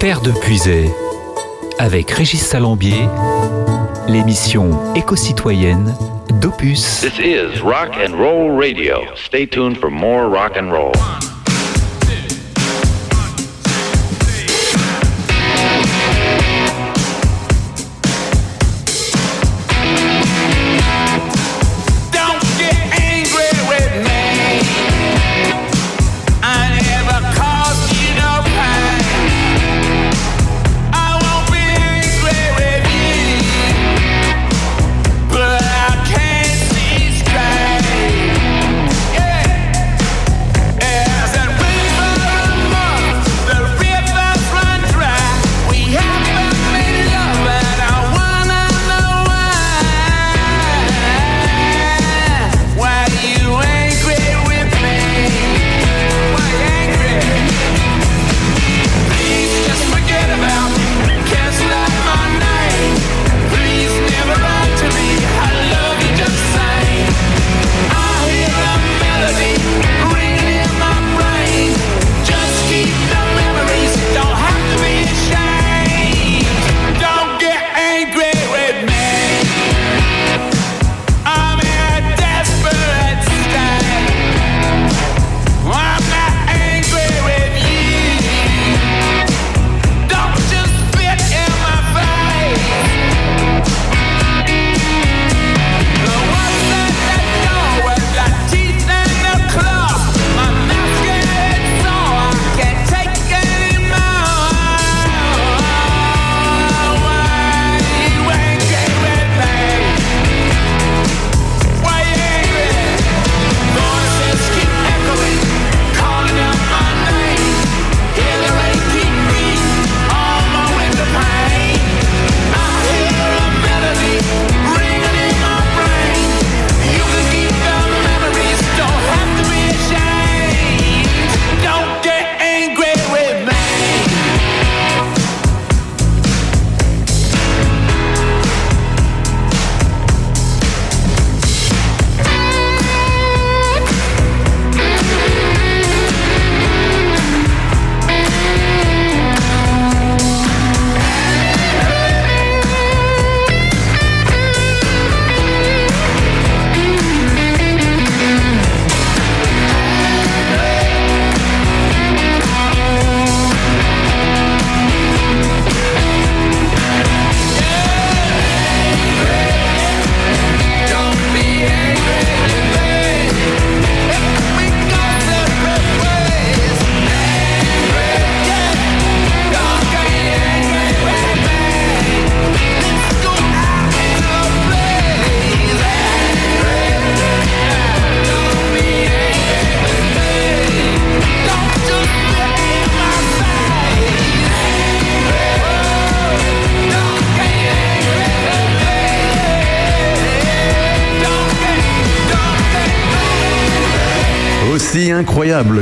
Terre de Puisay, avec Régis Salambier, l'émission éco-citoyenne d'Opus. This is Rock and Roll Radio. Stay tuned for more rock and roll.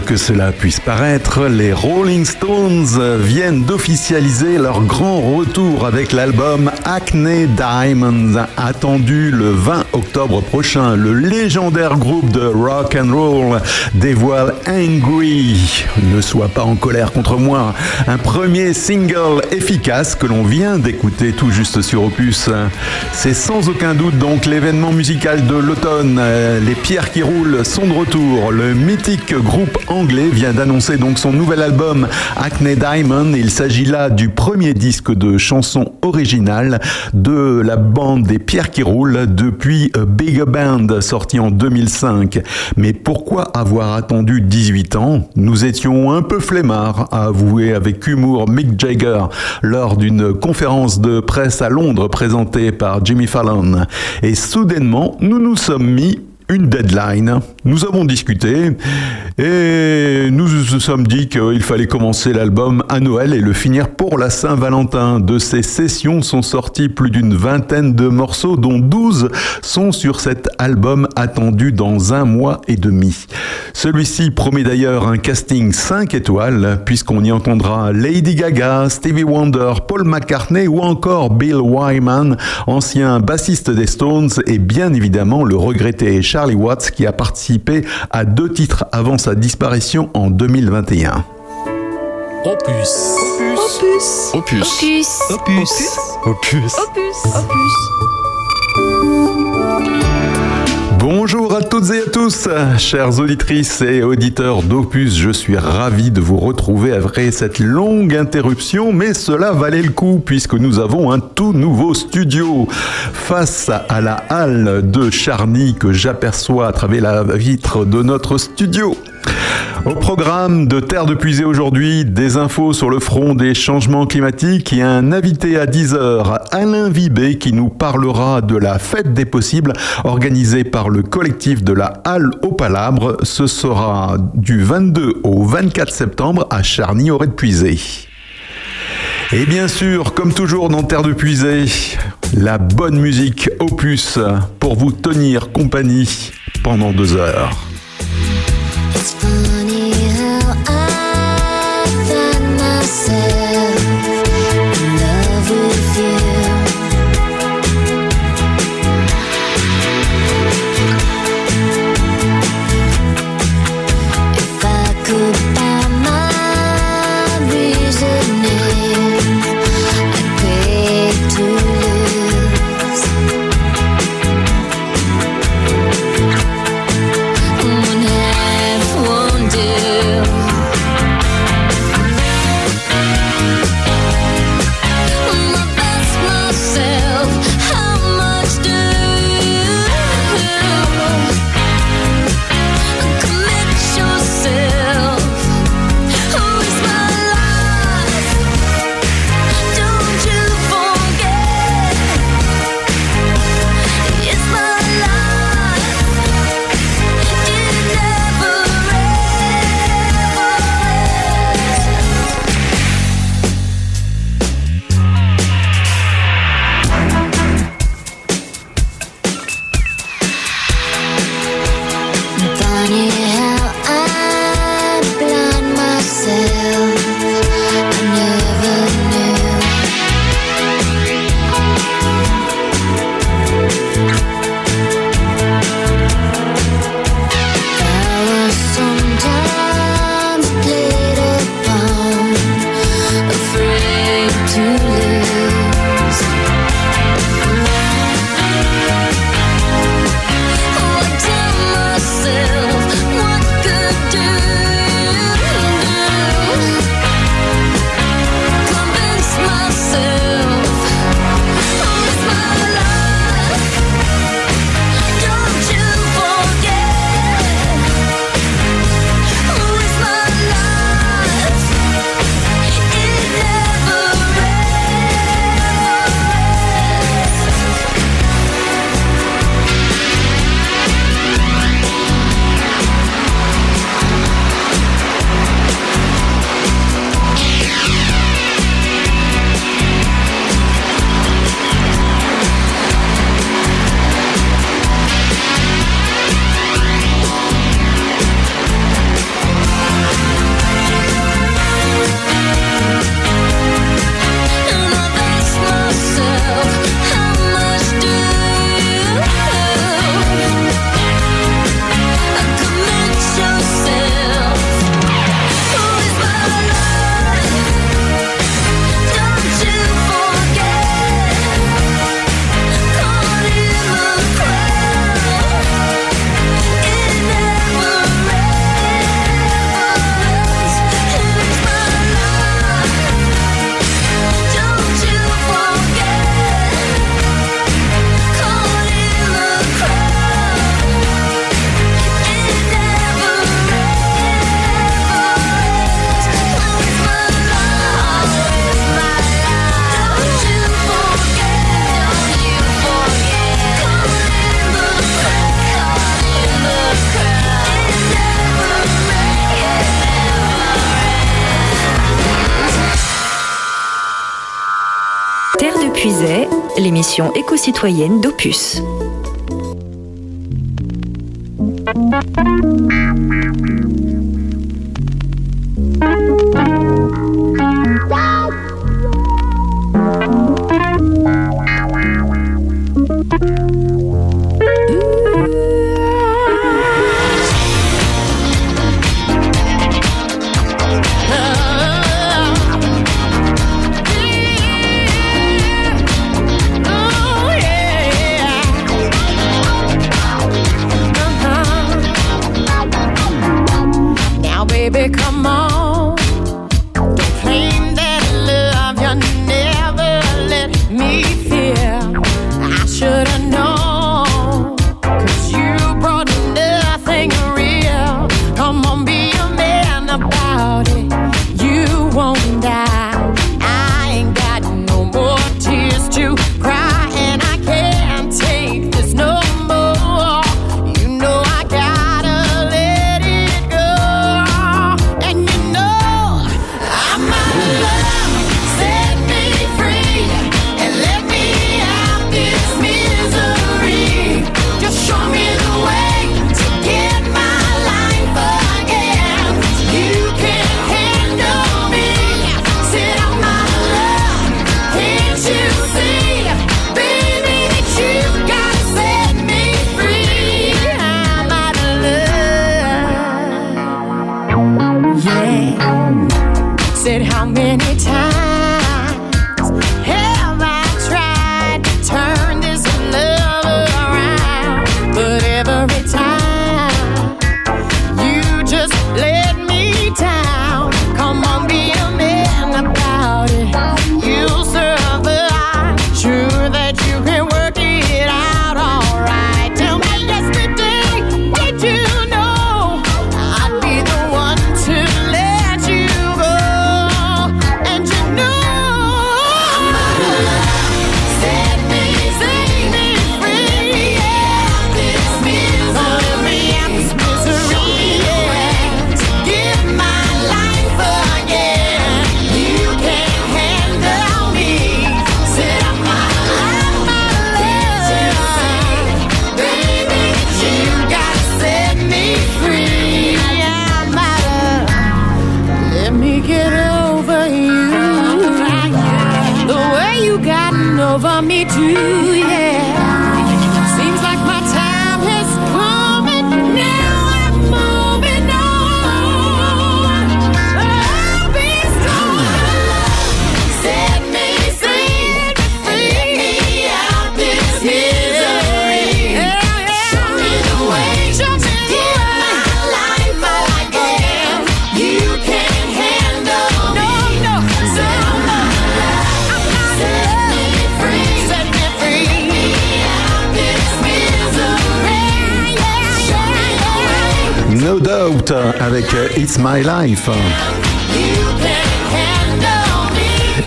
Que cela puisse paraître, les Rolling Stones viennent d'officialiser leur grand retour avec l'album Acne Diamonds, attendu le 20 octobre prochain. Le légendaire groupe de rock and roll dévoile Angry. Ne sois pas en colère contre moi. Un premier single efficace que l'on vient d'écouter tout juste sur Opus. C'est sans aucun doute donc l'événement musical de l'automne. Les pierres qui roulent sont de retour. Le mythique groupe anglais vient d'annoncer donc son nouvel album Acne Diamond. Il s'agit là du premier disque de chansons originales de la bande des Pierres qui roulent depuis Big Band sorti en 2005. Mais pourquoi avoir attendu 18 ans? Nous étions un peu flemmards, à avouer avec humour Mick Jagger lors d'une conférence de presse à Londres présentée par Jimmy Fallon. Et soudainement, nous nous sommes mis une deadline. Nous avons discuté et nous nous sommes dit qu'il fallait commencer l'album à Noël et le finir pour la Saint-Valentin. De ces sessions sont sortis plus d'une vingtaine de morceaux, dont 12 sont sur cet album attendu dans un mois et demi. Celui-ci promet d'ailleurs un casting 5 étoiles, puisqu'on y entendra Lady Gaga, Stevie Wonder, Paul McCartney ou encore Bill Wyman, ancien bassiste des Stones et bien évidemment le regretté Charlie Watts qui a participé à deux titres avant sa disparition en 2021. Opus. Opus. Opus. Opus. Opus. Opus. Opus. Bonjour à toutes et à tous, chères auditrices et auditeurs d'Opus. Je suis ravi de vous retrouver après cette longue interruption, mais cela valait le coup puisque nous avons un tout nouveau studio face à la halle de Charny que j'aperçois à travers la vitre de notre studio. Au programme de Terre de Puisée aujourd'hui, des infos sur le front des changements climatiques et un invité à 10h, Alain Vibé, qui nous parlera de la fête des possibles organisée par le collectif de la Halle au Palabre. Ce sera du 22 au 24 septembre à Charny-Auray de Puisée. Et bien sûr, comme toujours dans Terre de Puisée, la bonne musique opus pour vous tenir compagnie pendant deux heures. L'émission éco-citoyenne d'Opus.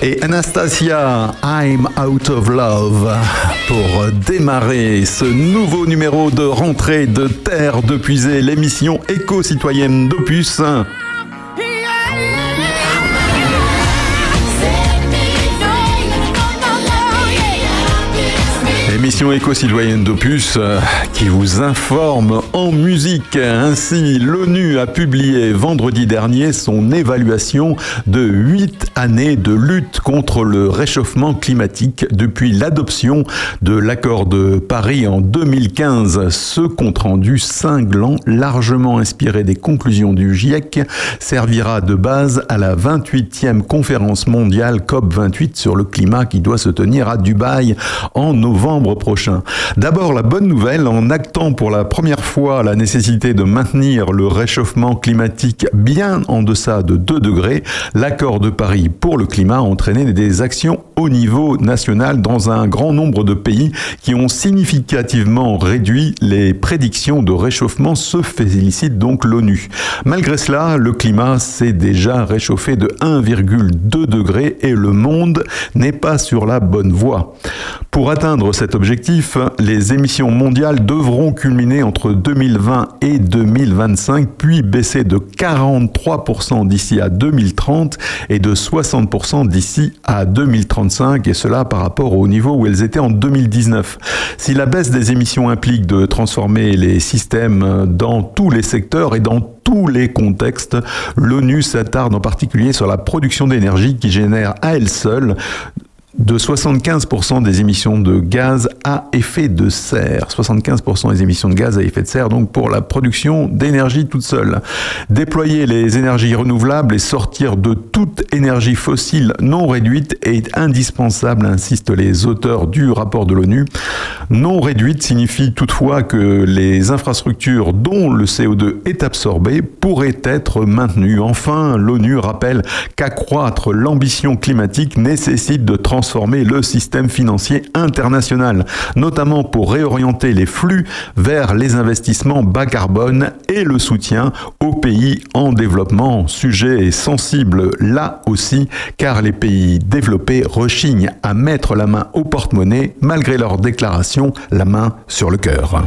Et Anastasia, I'm Out of Love, pour démarrer ce nouveau numéro de rentrée de Terre de Puisée, l'émission éco-citoyenne d'Opus. Éco-citoyenne d'Opus euh, qui vous informe en musique. Ainsi, l'ONU a publié vendredi dernier son évaluation de 8 années de lutte contre le réchauffement climatique depuis l'adoption de l'accord de Paris en 2015. Ce compte-rendu cinglant, largement inspiré des conclusions du GIEC, servira de base à la 28e conférence mondiale COP28 sur le climat qui doit se tenir à Dubaï en novembre prochain. D'abord, la bonne nouvelle, en actant pour la première fois la nécessité de maintenir le réchauffement climatique bien en deçà de 2 degrés, l'accord de Paris pour le climat a entraîné des actions au niveau national dans un grand nombre de pays qui ont significativement réduit les prédictions de réchauffement, se félicite donc l'ONU. Malgré cela, le climat s'est déjà réchauffé de 1,2 degrés et le monde n'est pas sur la bonne voie. Pour atteindre cet objectif, les émissions mondiales devront culminer entre 2020 et 2025, puis baisser de 43% d'ici à 2030 et de 60% d'ici à 2035, et cela par rapport au niveau où elles étaient en 2019. Si la baisse des émissions implique de transformer les systèmes dans tous les secteurs et dans tous les contextes, l'ONU s'attarde en particulier sur la production d'énergie qui génère à elle seule de 75% des émissions de gaz à effet de serre. 75% des émissions de gaz à effet de serre, donc pour la production d'énergie toute seule. Déployer les énergies renouvelables et sortir de toute énergie fossile non réduite est indispensable, insistent les auteurs du rapport de l'ONU. Non réduite signifie toutefois que les infrastructures dont le CO2 est absorbé pourraient être maintenues. Enfin, l'ONU rappelle qu'accroître l'ambition climatique nécessite de transformer transformer le système financier international, notamment pour réorienter les flux vers les investissements bas carbone et le soutien aux pays en développement. Sujet sensible là aussi, car les pays développés rechignent à mettre la main au porte-monnaie malgré leur déclaration la main sur le cœur.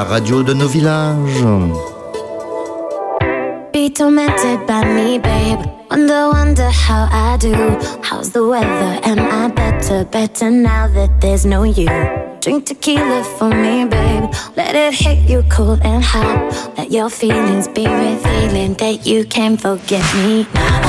La radio de nos villages. Be tormented by me, babe. Wonder, wonder how I do. How's the weather? Am I better, better now that there's no you? Drink tequila for me, babe. Let it hit you cold and hot. Let your feelings be revealing that you can forget me. Not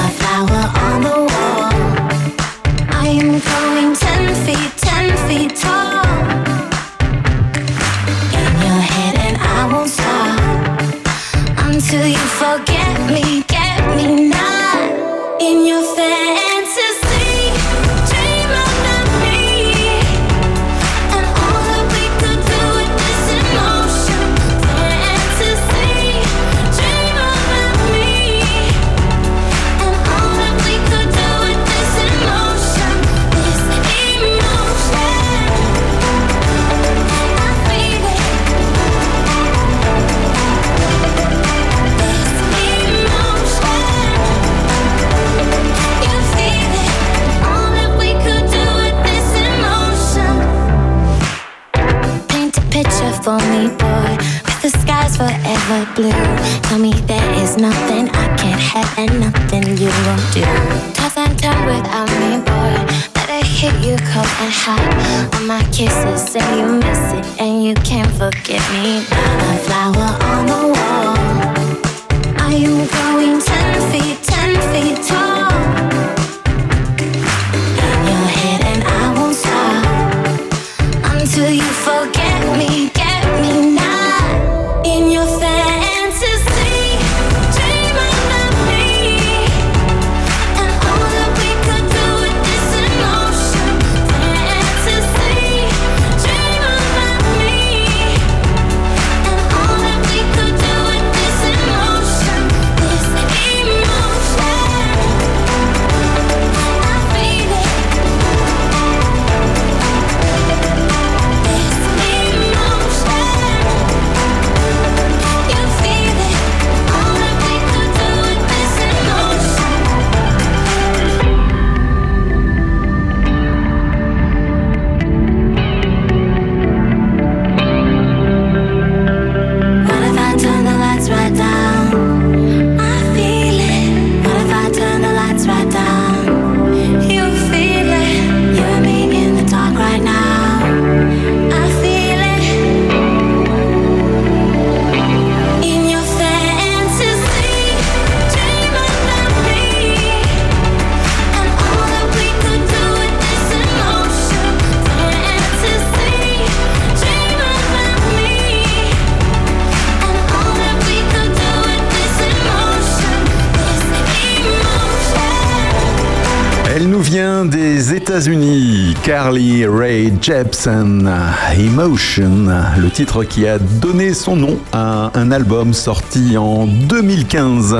Carly Rae Jepsen, Emotion, le titre qui a donné son nom à un album sorti en 2015.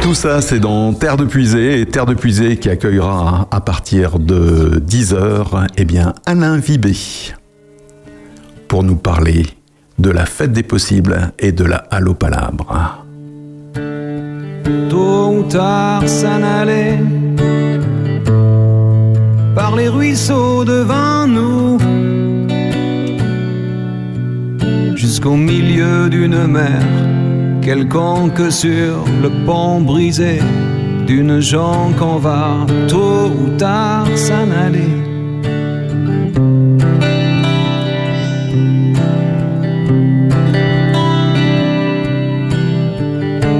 Tout ça, c'est dans Terre de Puisée, et Terre de Puisée qui accueillera à partir de 10h, eh bien, Alain Vibé, pour nous parler de la fête des possibles et de la Palabre. Tôt ou tard s'en aller les ruisseaux devant nous jusqu'au milieu d'une mer quelconque sur le pont brisé d'une jonque qu'on va tôt ou tard s'en aller.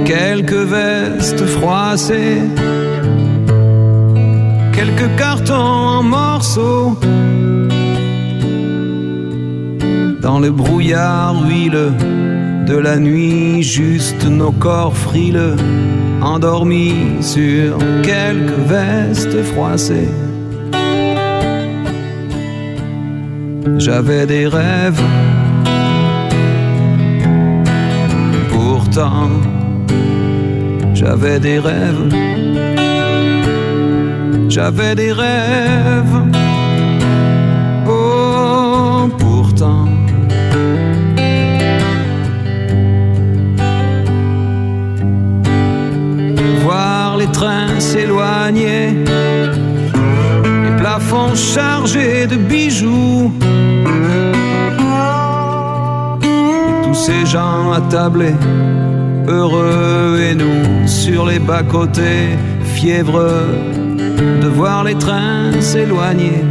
Quelques vestes froissées, quelques cartons en morceaux. Dans le brouillard huileux de la nuit, juste nos corps frileux, endormis sur quelques vestes froissées. J'avais des rêves, pourtant j'avais des rêves, j'avais des rêves. Oh, pourtant. Voir les trains s'éloigner, les plafonds chargés de bijoux. Et tous ces gens attablés heureux et nous sur les bas-côtés, fiévreux de voir les trains s'éloigner.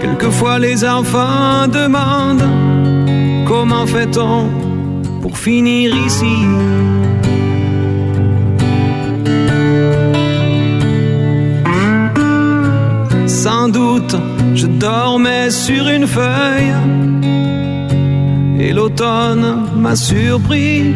Quelquefois les enfants demandent comment fait-on pour finir ici. Sans doute, je dormais sur une feuille et l'automne m'a surpris.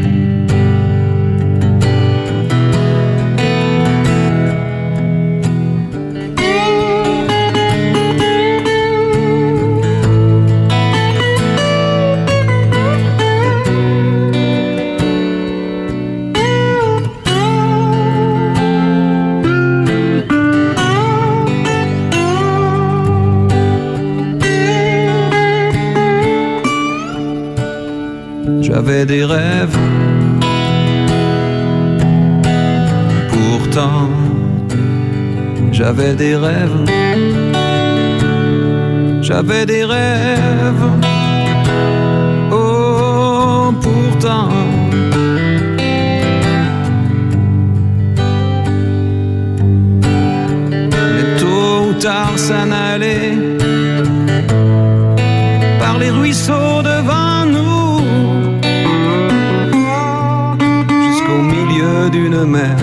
J'avais des rêves, pourtant j'avais des rêves. j'avais des rêves. Mer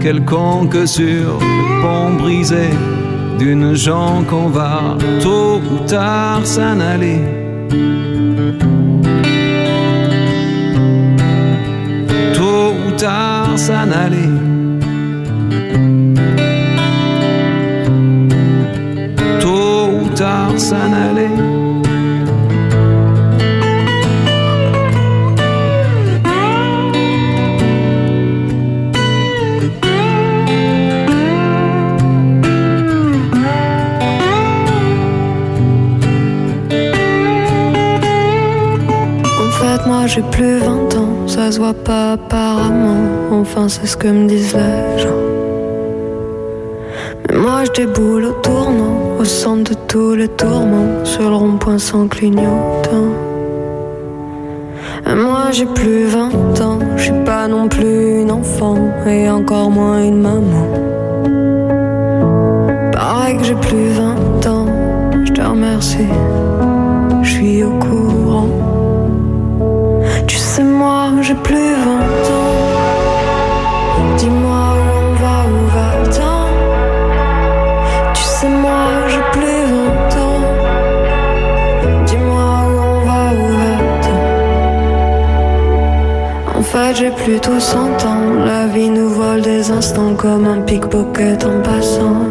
quelconque sur le pont brisé d'une gens qu'on va tôt ou tard s'en aller. Tôt ou tard s'en aller. Tôt ou tard s'en aller. Plus 20 ans, ça se voit pas apparemment. Enfin, c'est ce que me disent les gens. Mais moi, je déboule au tournant, au centre de tous les tourments, sur le rond-point sans clignotant. Et moi, j'ai plus 20 ans, je suis pas non plus une enfant, et encore moins une maman. Pareil que j'ai plus 20 ans, je te remercie, je suis au courant j'ai plus 20 ans. Dis-moi où on va, où va-t-on? Tu sais, moi, j'ai plus 20 ans. Dis-moi où on va, où va-t-on? En fait, j'ai plutôt 100 ans. La vie nous vole des instants comme un pickpocket en passant.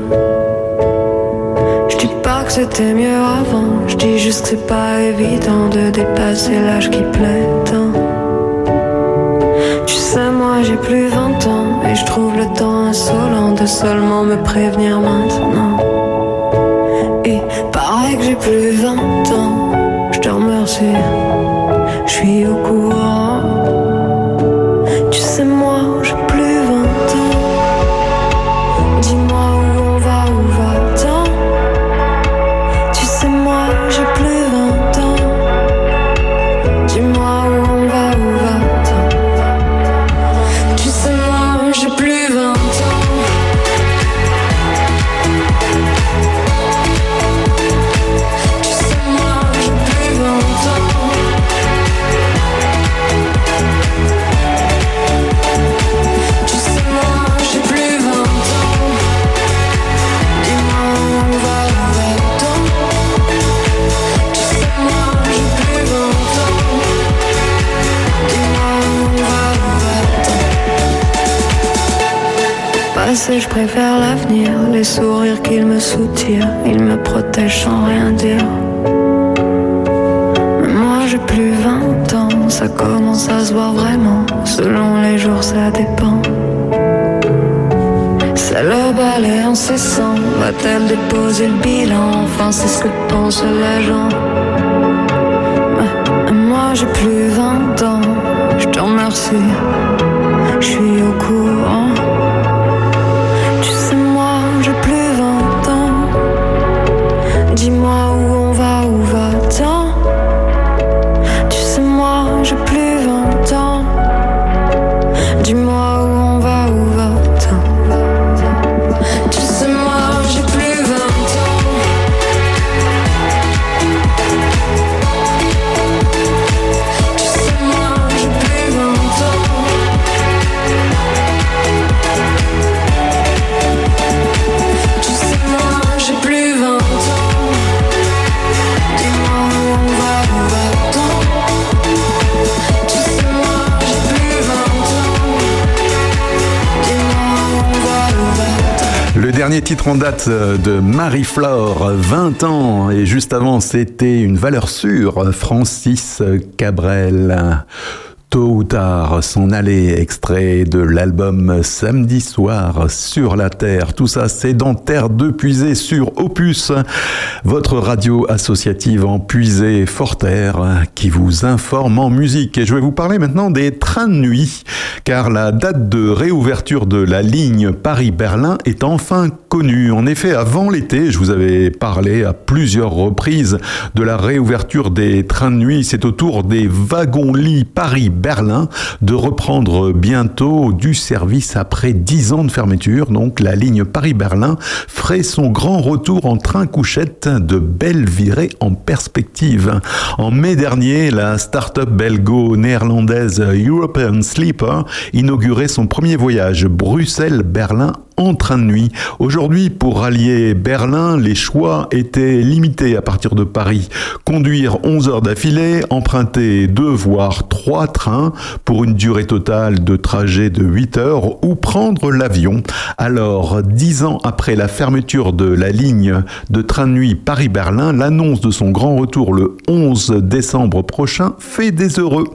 Je dis pas que c'était mieux avant, je dis juste que c'est pas évident de dépasser l'âge qui plaît j'ai plus 20 ans et je trouve le temps insolent de seulement me prévenir maintenant. Et pareil que j'ai plus 20 ans, je te remercie, je suis au courant. Je préfère l'avenir, les sourires qu'ils me soutirent, ils me protègent sans rien dire. Mais moi j'ai plus 20 ans, ça commence à se voir vraiment, selon les jours ça dépend. C'est le balai incessant, va-t-elle déposer le bilan? Enfin c'est ce que pensent les gens. Mais moi j'ai plus 20 ans, je te remercie, je suis au courant. Dernier titre en date euh, de Marie-Flore, 20 ans, et juste avant c'était une valeur sûre, Francis Cabrel. Tôt ou tard, son aller, extrait de l'album Samedi soir sur la Terre. Tout ça, c'est dans Terre de Puisée sur Opus, votre radio associative en Puisée Forterre qui vous informe en musique. Et je vais vous parler maintenant des trains de nuit car la date de réouverture de la ligne Paris-Berlin est enfin connue. En effet, avant l'été, je vous avais parlé à plusieurs reprises de la réouverture des trains de nuit. C'est au tour des wagons-lits Paris-Berlin de reprendre bientôt du service après 10 ans de fermeture. Donc la ligne Paris-Berlin ferait son grand retour en train couchette de belles virées en perspective. En mai dernier, la start-up belgo-néerlandaise European Sleeper inaugurait son premier voyage Bruxelles-Berlin en train de nuit. Aujourd'hui, pour rallier Berlin, les choix étaient limités à partir de Paris. Conduire 11 heures d'affilée, emprunter deux voire trois trains pour une durée totale de trajet de 8 heures ou prendre l'avion. Alors, dix ans après la fermeture de la ligne de train de nuit Paris-Berlin, l'annonce de son grand retour le 11 décembre prochain fait des heureux.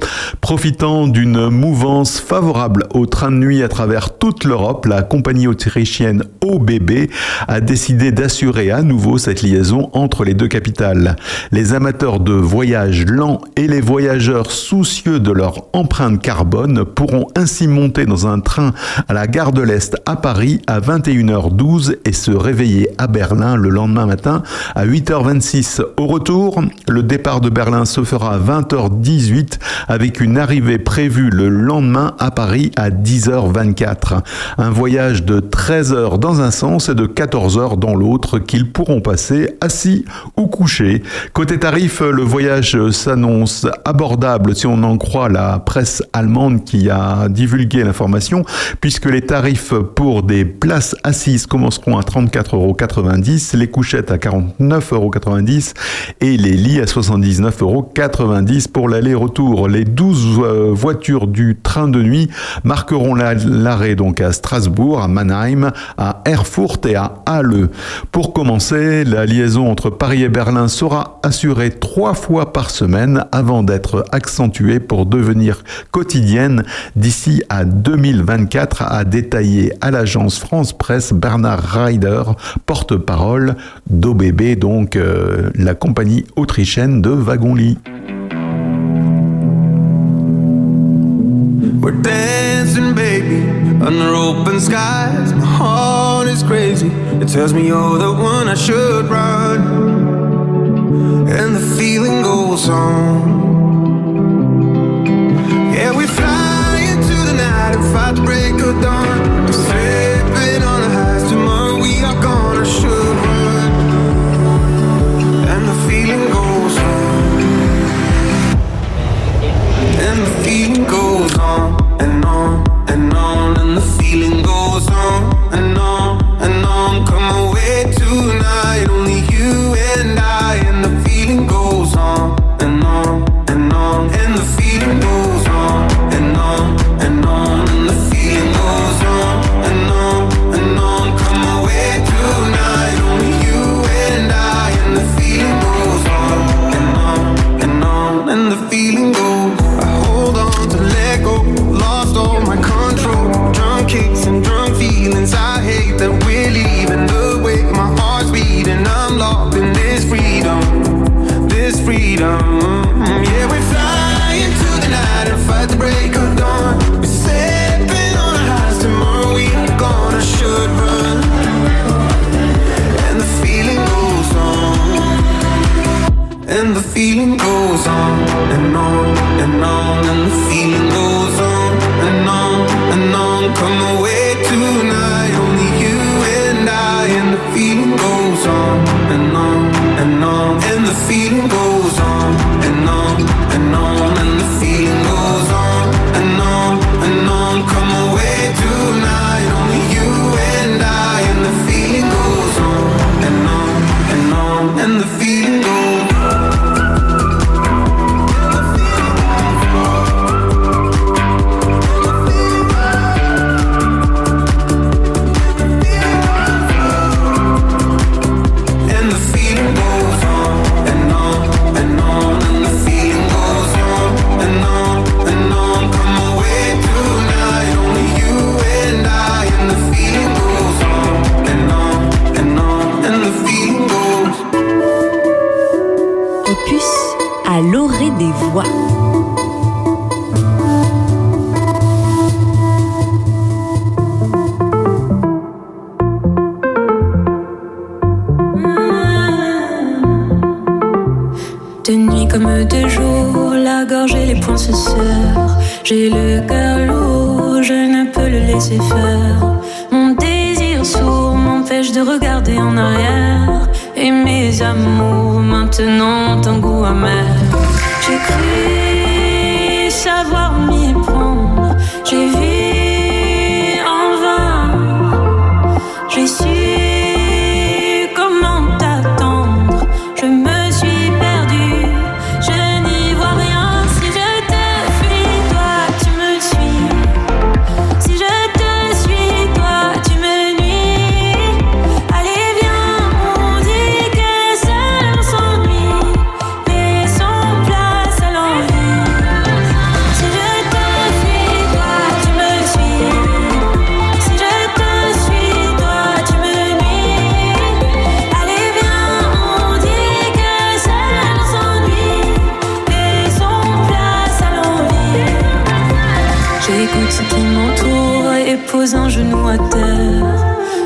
Profitant d'une mouvance favorable au train de nuit à travers toute l'Europe, la compagnie autrichienne OBB a décidé d'assurer à nouveau cette liaison entre les deux capitales. Les amateurs de voyages lents et les voyageurs soucieux de leur empreinte carbone pourront ainsi monter dans un train à la gare de l'Est à Paris à 21h12 et se réveiller à Berlin le lendemain matin à 8h26. Au retour, le départ de Berlin se fera à 20h18 avec une arrivée prévue le lendemain à Paris à 10h24. Un voyage de 13 heures dans un sens et de 14 heures dans l'autre qu'ils pourront passer assis ou couchés. Côté tarif, le voyage s'annonce abordable si on en croit la presse allemande qui a divulgué l'information, puisque les tarifs pour des places assises commenceront à 34,90 euros, les couchettes à 49,90 euros et les lits à 79,90 euros pour l'aller-retour. Les 12 euh, voitures du train de nuit marqueront l'arrêt donc à Strasbourg, à Mannheim, à Erfurt et à Halle. Pour commencer, la liaison entre Paris et Berlin sera assurée trois fois par semaine avant d'être accentuée pour devenir quotidienne d'ici à 2024, a détaillé à l'agence France Presse Bernard Reider, porte-parole d'OBB, donc euh, la compagnie autrichienne de wagons-lits. Under open skies. My heart is crazy. It tells me you're the one I should run. And the feeling goes on. Yeah, we fly into the night and fight the break of dawn. Slipping And the feeling goes on and on and on, and the feeling goes feeling goes on and on and on and J'ai le cœur lourd, je ne peux le laisser faire. Mon désir sourd m'empêche de regarder en arrière. Et mes amours maintenant ont un goût amer. J'ai cru savoir m'y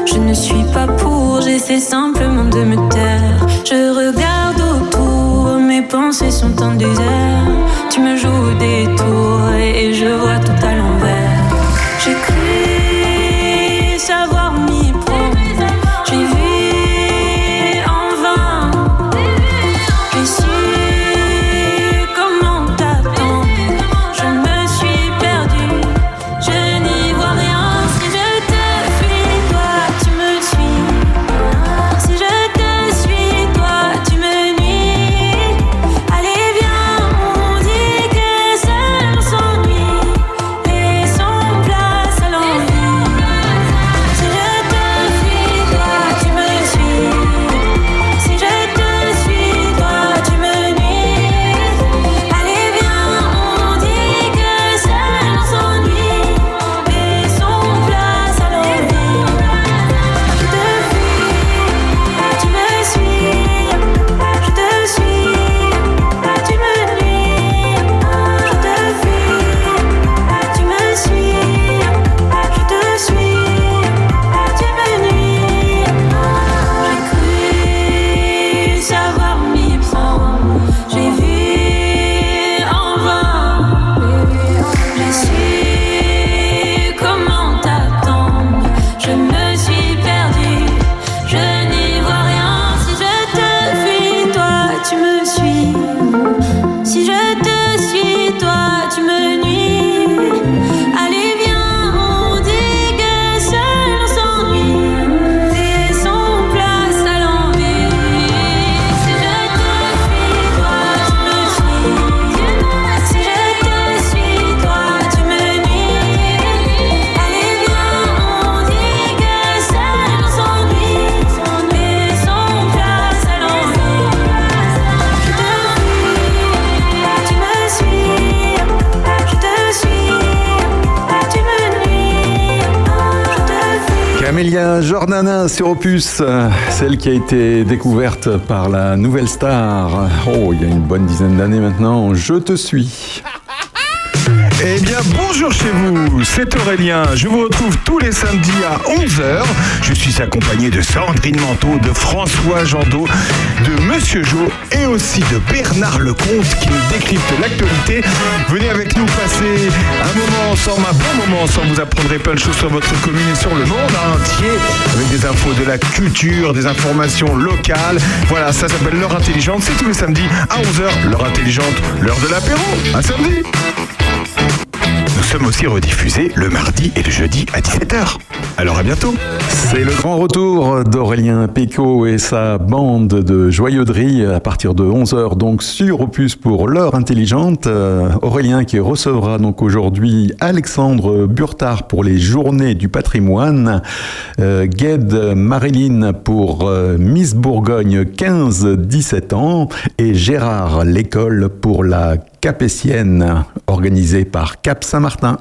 Je ne suis pas pour, j'essaie simplement de me taire. Je regarde autour, mes pensées sont en désert. Tu me joues des tours et je vois tout à euh, celle qui a été découverte par la nouvelle star. Oh, il y a une bonne dizaine d'années maintenant. Je te suis. Eh bien, bonjour chez vous, c'est Aurélien. Je vous retrouve tous les samedis à 11h. Je suis accompagné de Sandrine Manteau, de François Jandot, de Monsieur Jo et aussi de Bernard Lecomte qui nous décrypte l'actualité. Venez avec nous passer un moment ensemble, un bon moment ensemble. Vous apprendrez plein de choses sur votre commune et sur le monde entier avec des infos de la culture, des informations locales. Voilà, ça s'appelle L'heure intelligente. C'est tous les samedis à 11h. L'heure intelligente, l'heure de l'apéro. À samedi. Sommes aussi rediffusés le mardi et le jeudi à 17h. Alors à bientôt. C'est le grand retour d'Aurélien Péco et sa bande de joyauderie à partir de 11h donc sur Opus pour l'heure intelligente. Euh, Aurélien qui recevra donc aujourd'hui Alexandre Burtard pour les journées du patrimoine, euh, Gued Marilyn pour euh, Miss Bourgogne 15-17 ans et Gérard L'école pour la Capétienne organisée par Cap Saint-Martin.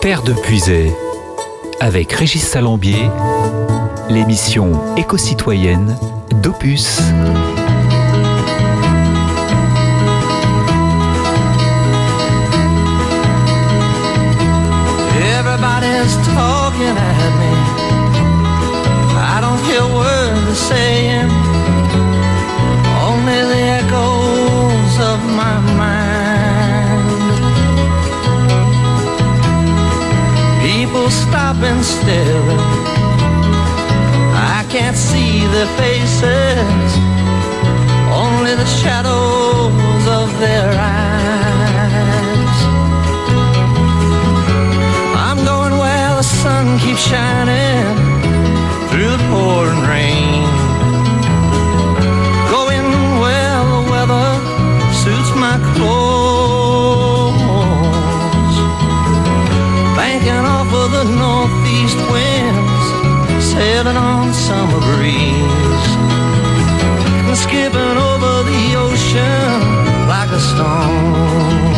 Terre de Puisay, avec Régis Salambier, l'émission éco-citoyenne d'Opus. Everybody's talking at me. I don't hear a word they're saying, only the echoes of my mind. People stop and stare. I can't see their faces, only the shadows of their eyes. I'm going where the sun keeps shining through the pouring rain. Sailing on summer breeze. Skipping over the ocean like a stone.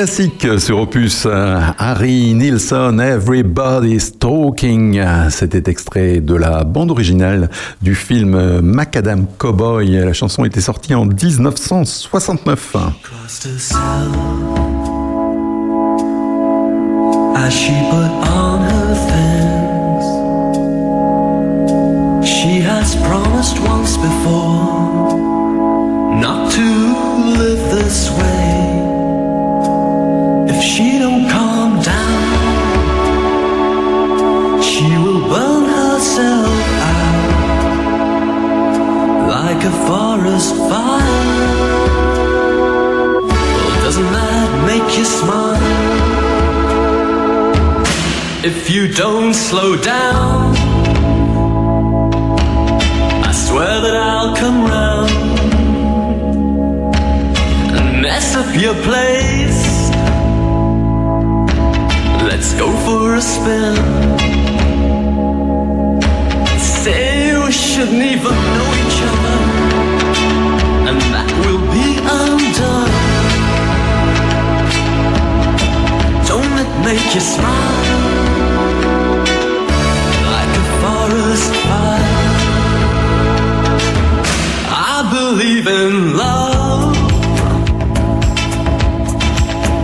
Classique sur Opus, euh, Harry Nilsson, Everybody's Talking. C'était extrait de la bande originale du film Macadam Cowboy. La chanson était sortie en 1969. Crossed herself as she has promised once before not to live. She don't calm down, she will burn herself out like a forest fire. Well, doesn't that make you smile? If you don't slow down, I swear that I'll come round and mess up your place. Let's go for a spin. Say we shouldn't even know each other, and that will be undone. Don't it make you smile like a forest fire? I believe in love.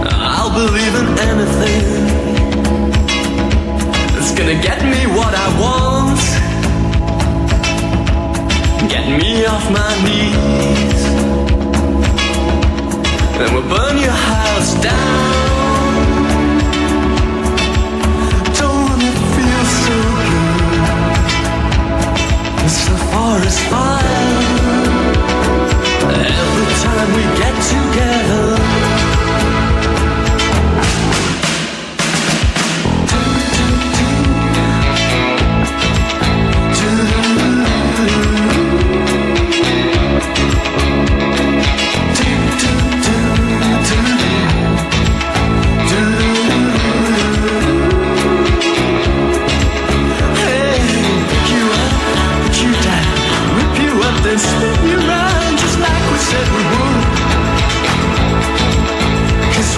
I'll believe in anything. Gonna get me what I want. Get me off my knees. Then we'll burn your house down. Don't it feel so good? It's the forest fire. Every time we get together.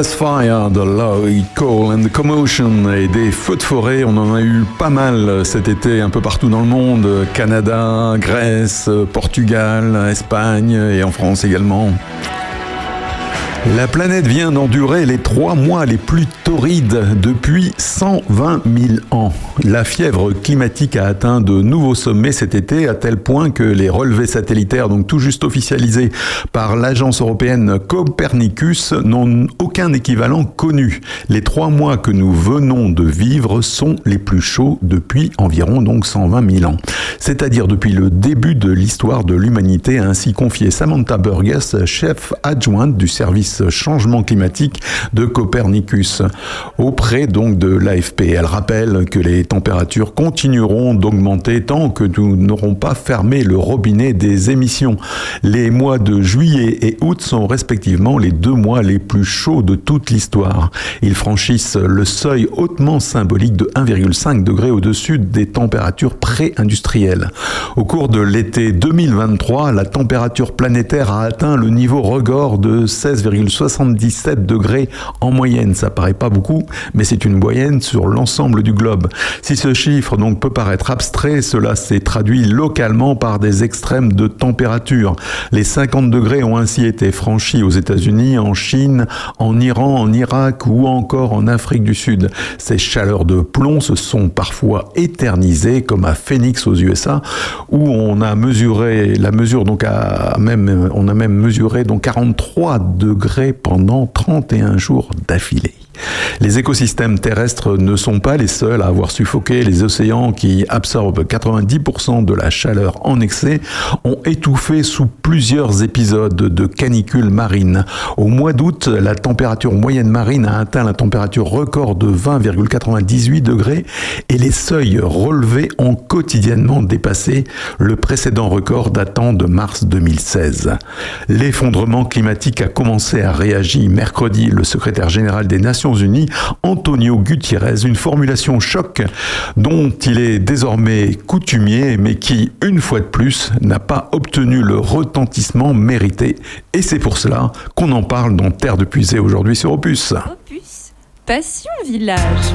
Forest Fire and the Commotion et des feux de forêt, on en a eu pas mal cet été un peu partout dans le monde, Canada, Grèce, Portugal, Espagne et en France également. La planète vient d'endurer les trois mois les plus torrides depuis 120 000 ans. La fièvre climatique a atteint de nouveaux sommets cet été à tel point que les relevés satellitaires, donc tout juste officialisés par l'agence européenne Copernicus, n'ont aucun équivalent connu. Les trois mois que nous venons de vivre sont les plus chauds depuis environ donc 120 000 ans. C'est-à-dire depuis le début de l'histoire de l'humanité, a ainsi confié Samantha Burgess, chef adjointe du service changement climatique de Copernicus auprès donc de l'AFP. Elle rappelle que les températures continueront d'augmenter tant que nous n'aurons pas fermé le robinet des émissions. Les mois de juillet et août sont respectivement les deux mois les plus chauds de toute l'histoire. Ils franchissent le seuil hautement symbolique de 1,5 degré au-dessus des températures pré-industrielles. Au cours de l'été 2023, la température planétaire a atteint le niveau record de 16,77 degrés en moyenne. Ça paraît pas beaucoup, mais c'est une moyenne sur l'ensemble du globe. Si ce chiffre donc peut paraître abstrait, cela s'est traduit localement par des extrêmes de température. Les 50 degrés ont ainsi été franchis aux États-Unis, en Chine, en Iran, en Irak ou encore en Afrique du Sud. Ces chaleurs de plomb se sont parfois éternisées, comme à Phoenix aux USA, où on a mesuré la mesure donc à même on a même mesuré donc 43 degrés pendant 31 jours d'affilée. Les écosystèmes terrestres ne sont pas les seuls à avoir suffoqué. Les océans qui absorbent 90% de la chaleur en excès ont étouffé sous plusieurs épisodes de canicule marine. Au mois d'août, la température moyenne marine a atteint la température record de 20,98 degrés et les seuils relevés ont quotidiennement dépassé le précédent record datant de mars 2016. L'effondrement climatique a commencé à réagir mercredi. Le secrétaire général des Nations Antonio Gutiérrez, une formulation choc dont il est désormais coutumier, mais qui, une fois de plus, n'a pas obtenu le retentissement mérité. Et c'est pour cela qu'on en parle dans Terre de Puisée aujourd'hui sur Opus. Opus, Passion Village.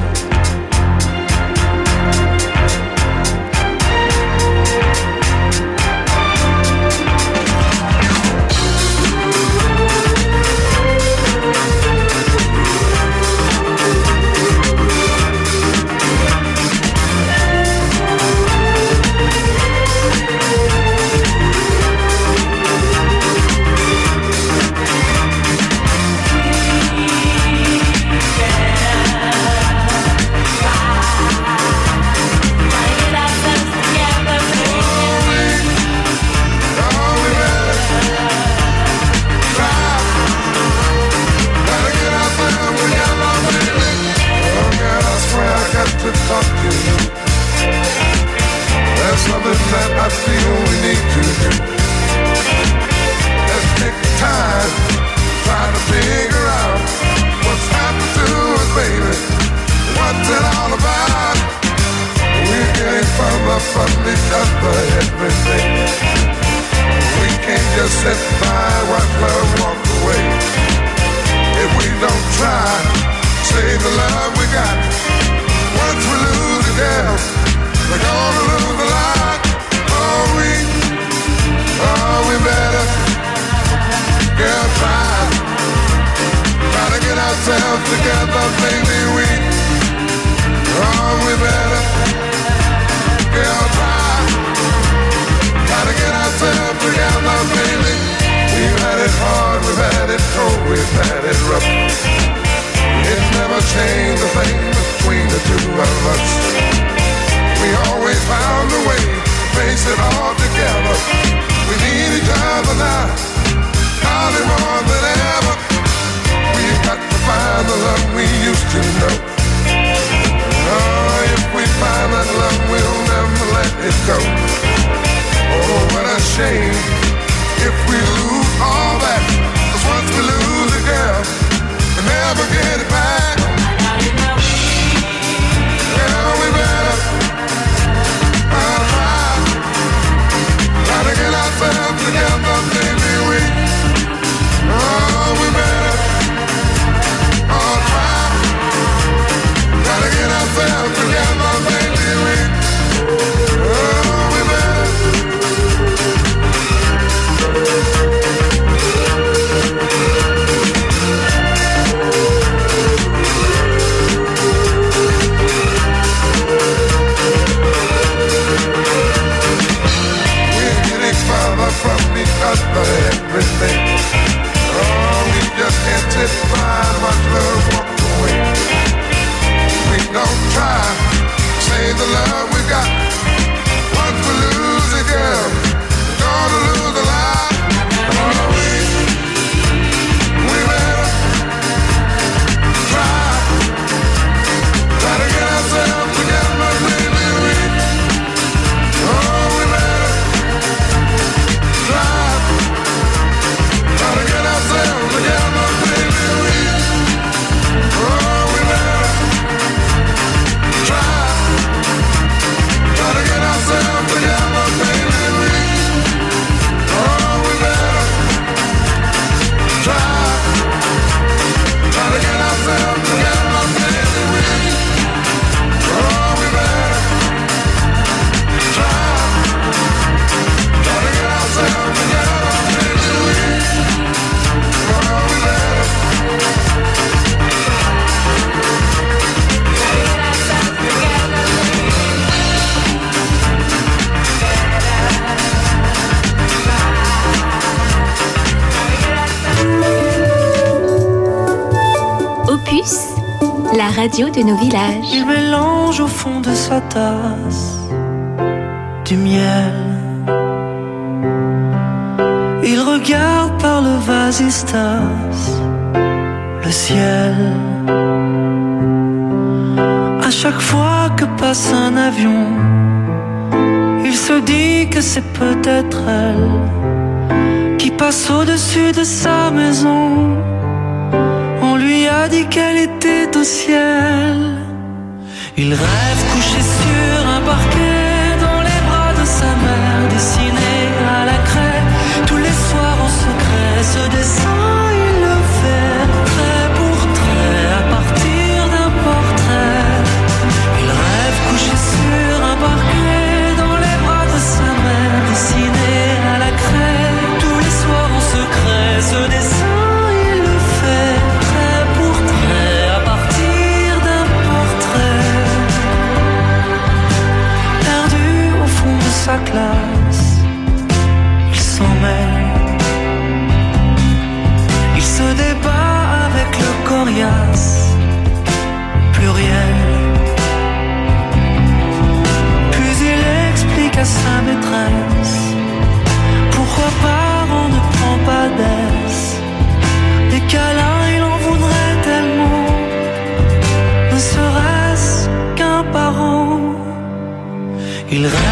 de nos villages. Il mélange au fond de sa tasse du miel. Il regarde par le vasistas le ciel. À chaque fois que passe un avion, il se dit que c'est peut-être elle qui passe au-dessus de sa maison. On lui a dit qu'elle est. 线。sa maîtresse. Pourquoi pas on ne prend pas d'aise Des câlins, il en voudrait tellement. Ne serait-ce qu'un parent. Il reste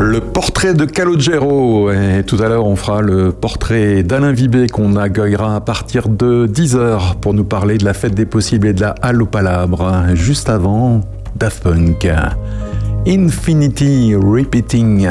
Le portrait de Calogero. Et tout à l'heure, on fera le portrait d'Alain Vibé qu'on accueillera à partir de 10h pour nous parler de la fête des possibles et de la Palabre. Juste avant, Daft Punk. Infinity Repeating.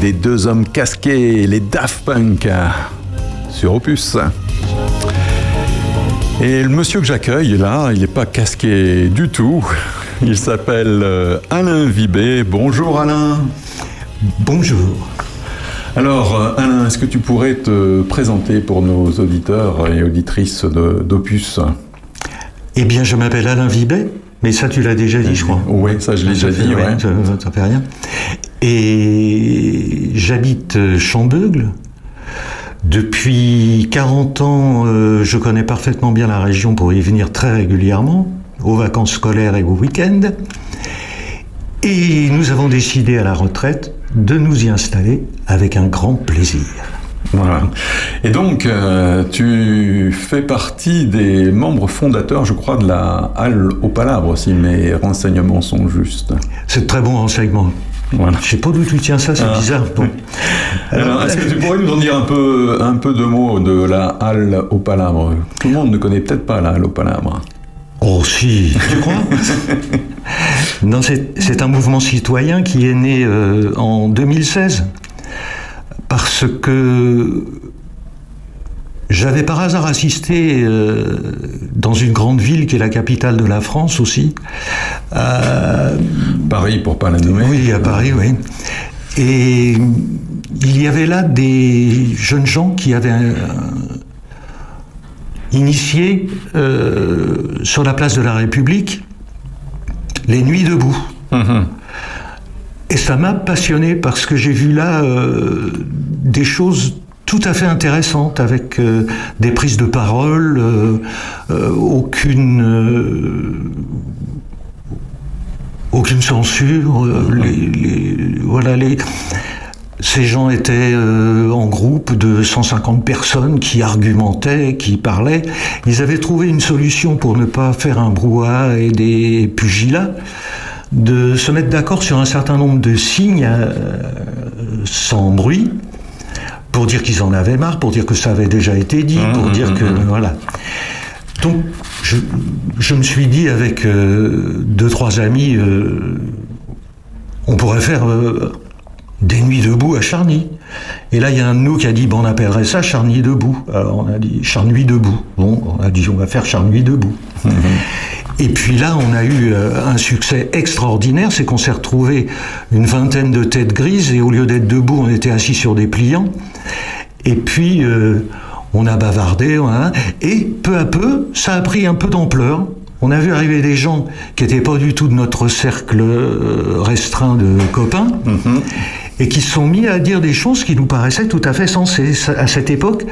Des deux hommes casqués, les Daft Punk, sur Opus. Et le monsieur que j'accueille là, il n'est pas casqué du tout. Il s'appelle euh, Alain Vibé. Bonjour Alain. Bonjour. Alors euh, Alain, est-ce que tu pourrais te présenter pour nos auditeurs et auditrices d'Opus? Eh bien, je m'appelle Alain Vibet, mais ça, tu l'as déjà dit, je crois. Oui, ça je l'ai déjà dit, ouais. Ça, ça fait rien. Et j'habite Chambeugle. Depuis 40 ans, euh, je connais parfaitement bien la région pour y venir très régulièrement, aux vacances scolaires et aux week-ends. Et nous avons décidé à la retraite de nous y installer avec un grand plaisir. Voilà. Et donc, euh, tu fais partie des membres fondateurs, je crois, de la Halle au Palabre, si mes renseignements sont justes. C'est de très bon renseignement. Voilà. Je sais pas d'où tu tiens ça, c'est Ah. bizarre. Bon. Alors, est-ce que tu pourrais nous en dire un peu, un peu de mots de la Halle au Palabre Tout le monde ne connaît peut-être pas la Halle au Palabre. Oh si, tu crois? Non, c'est c'est un mouvement citoyen qui est né euh, en 2016 parce que j'avais par hasard assisté euh, dans une grande ville qui est la capitale de la France aussi. Paris, pour pas la nommer. Oui, à Paris, oui. Et il y avait là des jeunes gens qui avaient euh, initié euh, sur la place de la République les nuits debout. Et ça m'a passionné parce que j'ai vu là des choses tout à fait intéressantes avec euh, des prises de parole, euh, euh, aucune aucune censure. les- les- voilà, les, ces gens étaient en groupe de 150 personnes qui argumentaient, qui parlaient. Ils avaient trouvé une solution pour ne pas faire un brouhaha et des pugilats, de se mettre d'accord sur un certain nombre de signes sans bruit, pour dire qu'ils en avaient marre, pour dire que ça avait déjà été dit, pour dire que voilà. Donc, je, je me suis dit avec euh, deux, trois amis, euh, on pourrait faire euh, des nuits debout à Charny. Et là, il y a un de nous qui a dit, bon, on appellerait ça Charny debout. Alors, on a dit Charnuit debout. Bon, on a dit, on va faire Charnuit debout. Et puis là, on a eu euh, un succès extraordinaire, c'est qu'on s'est retrouvé une vingtaine de têtes grises et au lieu d'être debout, on était assis sur des pliants. Et puis, euh, on a bavardé, a- et peu à peu, ça a pris un peu d'ampleur. On a vu arriver des gens qui n'étaient pas du tout de notre cercle euh, restreint de copains et qui se sont mis à dire des choses qui nous paraissaient tout à fait sensées. À cette époque,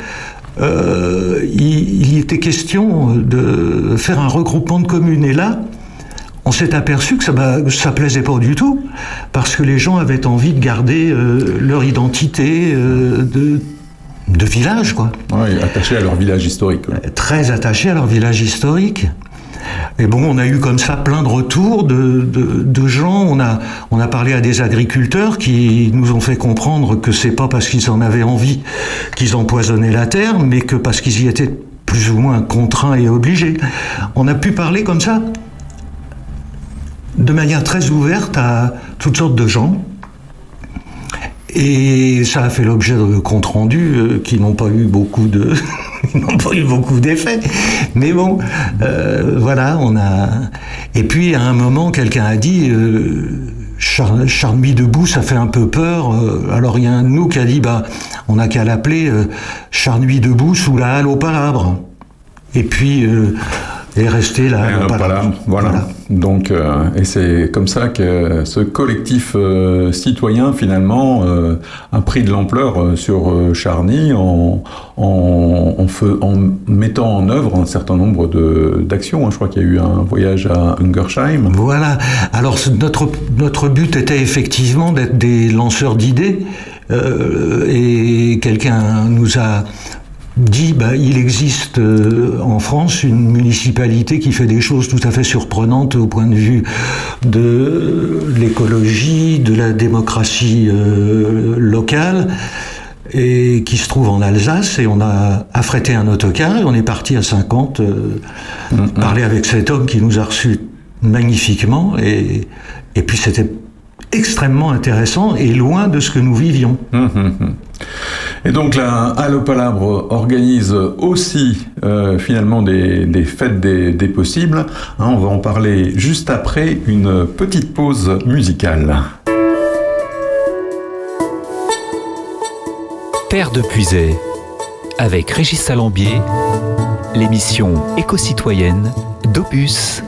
euh, il, il était question de faire un regroupement de communes. Et là, on s'est aperçu que ça, bah, ça plaisait pas du tout, parce que les gens avaient envie de garder euh, leur identité euh, de, de village, quoi. Oui, attachés à leur village historique. Très attachés à leur village historique. Et bon, on a eu comme ça plein de retours de, gens. On a, on a parlé à des agriculteurs qui nous ont fait comprendre que c'est pas parce qu'ils en avaient envie qu'ils empoisonnaient la terre, mais que parce qu'ils y étaient plus ou moins contraints et obligés. On a pu parler comme ça de manière très ouverte à toutes sortes de gens. Et ça a fait l'objet de comptes rendus euh, qui n'ont pas eu beaucoup de, n'ont pas eu beaucoup d'effets. Mais bon, euh, voilà, on a. Et puis à un moment, quelqu'un a dit. Euh, debout, ça fait un peu peur. Euh, Alors il y a un de nous qui a dit, bah, on n'a qu'à l'appeler Charnuit debout sous la halle au palabre. Et puis, est resté là. Et palabre. palabre, voilà. Donc, euh, et c'est comme ça que ce collectif euh, citoyen, finalement, euh, a pris de l'ampleur sur Charny en, en, en, feu- en mettant en œuvre un certain nombre d'actions. hein. Je crois qu'il y a eu un voyage à Ungersheim. Voilà. Alors notre, notre but était effectivement d'être des lanceurs d'idées euh, et quelqu'un nous a dit bah, il existe euh, en France une municipalité qui fait des choses tout à fait surprenantes au point de vue de l'écologie, de la démocratie euh, locale et qui se trouve en Alsace et on a affrété un autocar et on est parti à 50 euh, parler avec cet homme qui nous a reçus magnifiquement et, et puis c'était extrêmement intéressant et loin de ce que nous vivions. Hum, hum, hum. Et donc la Allo Palabre organise aussi euh, finalement des, des, fêtes des, possibles. Hein, on va en parler juste après une petite pause musicale. Père de Puisay, avec Régis Salambier, l'émission éco-citoyenne d'Opus.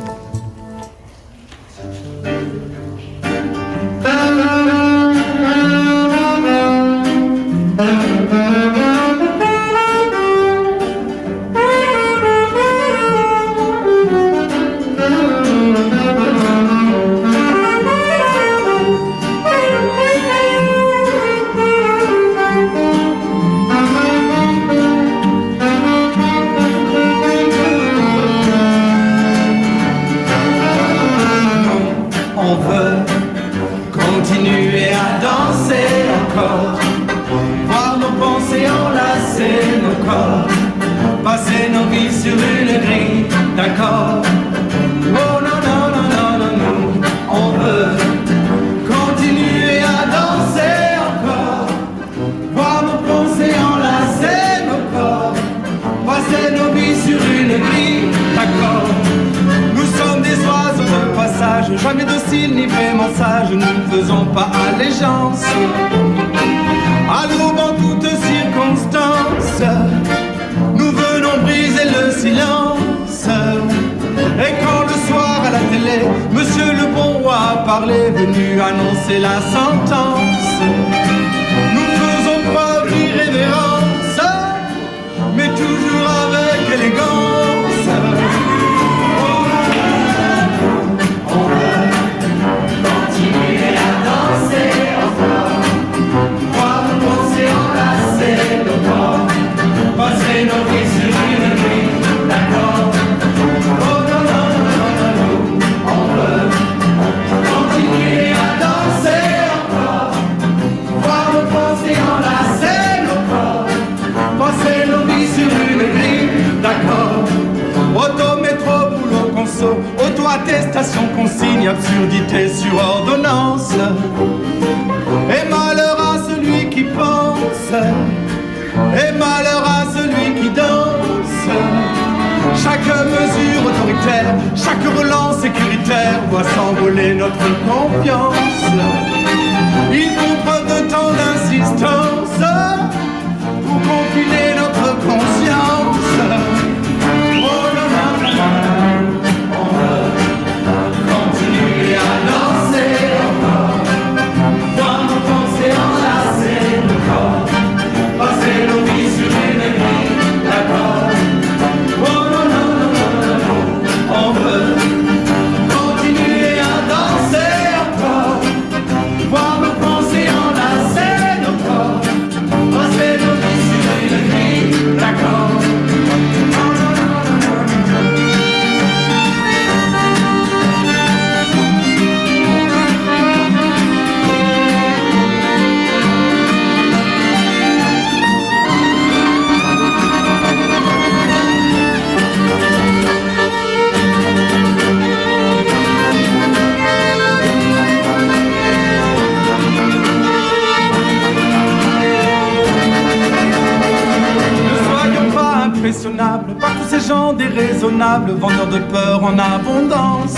diable, vendeur de peur en abondance.